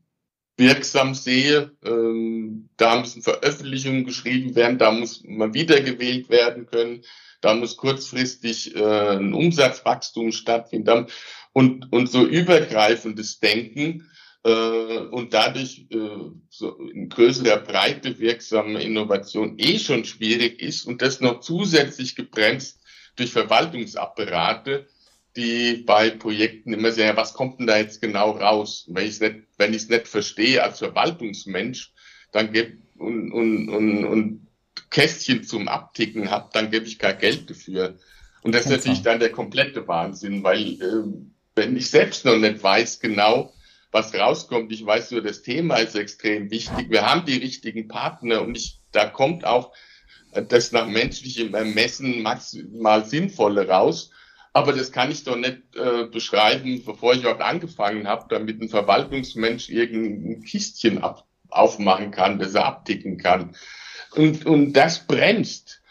wirksam sehe. Ähm, da müssen Veröffentlichungen geschrieben werden, da muss man wiedergewählt werden können, da muss kurzfristig äh, ein Umsatzwachstum stattfinden und, und so übergreifendes Denken äh, und dadurch äh, so in größerer Breite wirksame Innovation eh schon schwierig ist und das noch zusätzlich gebremst durch Verwaltungsapparate, die bei Projekten immer sagen, was kommt denn da jetzt genau raus? Wenn ich es nicht, wenn ich es nicht verstehe als Verwaltungsmensch, dann gebe und, und, und, und Kästchen zum Abticken habe, dann gebe ich kein Geld dafür. Und das ist natürlich dann der komplette Wahnsinn, weil äh, wenn ich selbst noch nicht weiß genau, was rauskommt. Ich weiß nur, das Thema ist extrem wichtig. Wir haben die richtigen Partner und ich, da kommt auch das nach menschlichem Ermessen maximal Sinnvolle raus. Aber das kann ich doch nicht äh, beschreiben, bevor ich überhaupt angefangen habe, damit ein Verwaltungsmensch irgendein Kistchen ab, aufmachen kann, das er abticken kann. Und, und das bremst.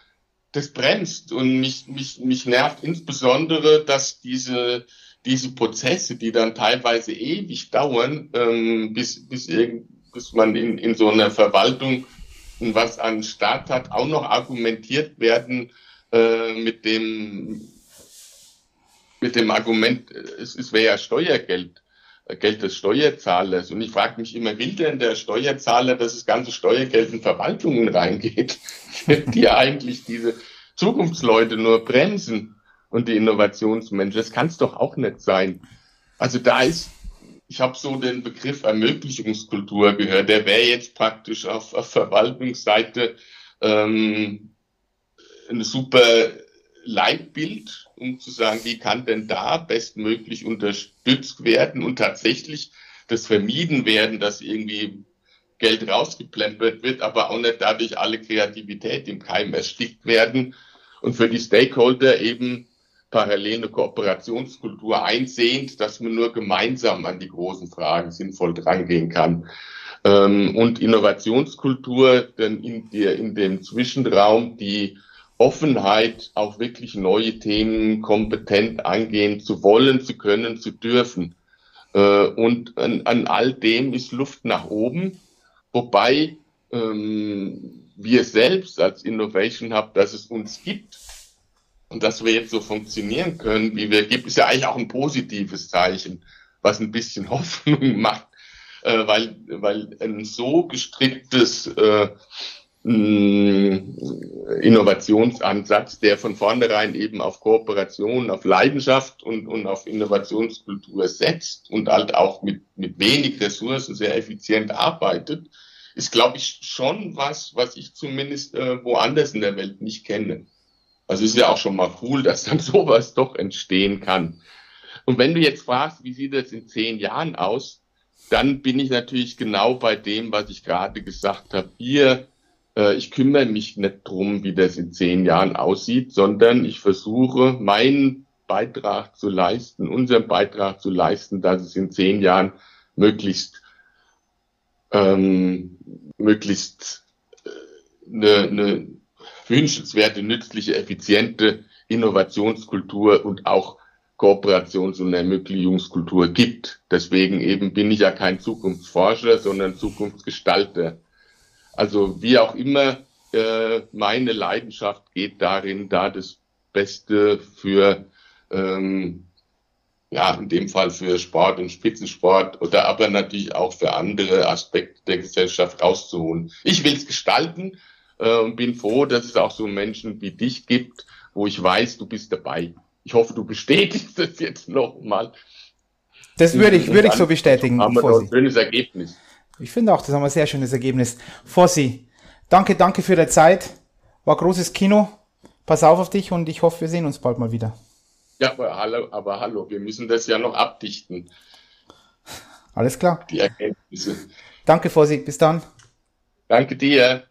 Das bremst. Und mich, mich, mich nervt insbesondere, dass diese diese Prozesse, die dann teilweise ewig dauern, ähm, bis, bis, bis man in, in so einer Verwaltung was an Staat hat, auch noch argumentiert werden äh, mit dem mit dem Argument, es, es wäre ja Steuergeld, äh, Geld des Steuerzahlers. Und ich frage mich immer, will denn der Steuerzahler, dass das ganze Steuergeld in Verwaltungen reingeht, *laughs* die eigentlich diese Zukunftsleute nur bremsen? und die Innovationsmenschen. Das kann es doch auch nicht sein. Also da ist, ich habe so den Begriff Ermöglichungskultur gehört, der wäre jetzt praktisch auf, auf Verwaltungsseite ähm, ein super Leitbild, um zu sagen, wie kann denn da bestmöglich unterstützt werden und tatsächlich das vermieden werden, dass irgendwie Geld rausgeplempert wird, aber auch nicht dadurch alle Kreativität im Keim erstickt werden und für die Stakeholder eben parallel eine Kooperationskultur einsehend, dass man nur gemeinsam an die großen Fragen sinnvoll drangehen kann. Ähm, und Innovationskultur, denn in, der, in dem Zwischenraum die Offenheit, auch wirklich neue Themen kompetent angehen zu wollen, zu können, zu dürfen. Äh, und an, an all dem ist Luft nach oben, wobei ähm, wir selbst als Innovation Hub, dass es uns gibt, und dass wir jetzt so funktionieren können, wie wir gibt, ist ja eigentlich auch ein positives Zeichen, was ein bisschen *laughs* Hoffnung macht, äh, weil, weil ein so gestricktes äh, Innovationsansatz, der von vornherein eben auf Kooperation, auf Leidenschaft und, und auf Innovationskultur setzt und halt auch mit, mit wenig Ressourcen sehr effizient arbeitet, ist, glaube ich, schon was, was ich zumindest äh, woanders in der Welt nicht kenne. Also ist ja auch schon mal cool, dass dann *laughs* sowas doch entstehen kann. Und wenn du jetzt fragst, wie sieht das in zehn Jahren aus, dann bin ich natürlich genau bei dem, was ich gerade gesagt habe. Hier, äh, ich kümmere mich nicht drum, wie das in zehn Jahren aussieht, sondern ich versuche, meinen Beitrag zu leisten, unseren Beitrag zu leisten, dass es in zehn Jahren möglichst, ähm, möglichst äh, eine, eine wünschenswerte, nützliche, effiziente Innovationskultur und auch Kooperations- und Ermöglichungskultur gibt. Deswegen eben bin ich ja kein Zukunftsforscher, sondern Zukunftsgestalter. Also wie auch immer, äh, meine Leidenschaft geht darin, da das Beste für, ähm, ja, in dem Fall für Sport und Spitzensport oder aber natürlich auch für andere Aspekte der Gesellschaft rauszuholen. Ich will es gestalten, äh, und bin froh, dass es auch so Menschen wie dich gibt, wo ich weiß, du bist dabei. Ich hoffe, du bestätigst *laughs* das jetzt nochmal. Das würde ich, würde ich so bestätigen. Haben wir ein schönes Ergebnis. Ich finde auch, das haben wir ein sehr schönes Ergebnis. Fossi, danke, danke für deine Zeit. War großes Kino. pass auf auf dich und ich hoffe, wir sehen uns bald mal wieder. Ja, aber hallo, aber hallo, wir müssen das ja noch abdichten. Alles klar. Die Erkenntnisse. Danke, Vorsicht. Bis dann. Danke dir.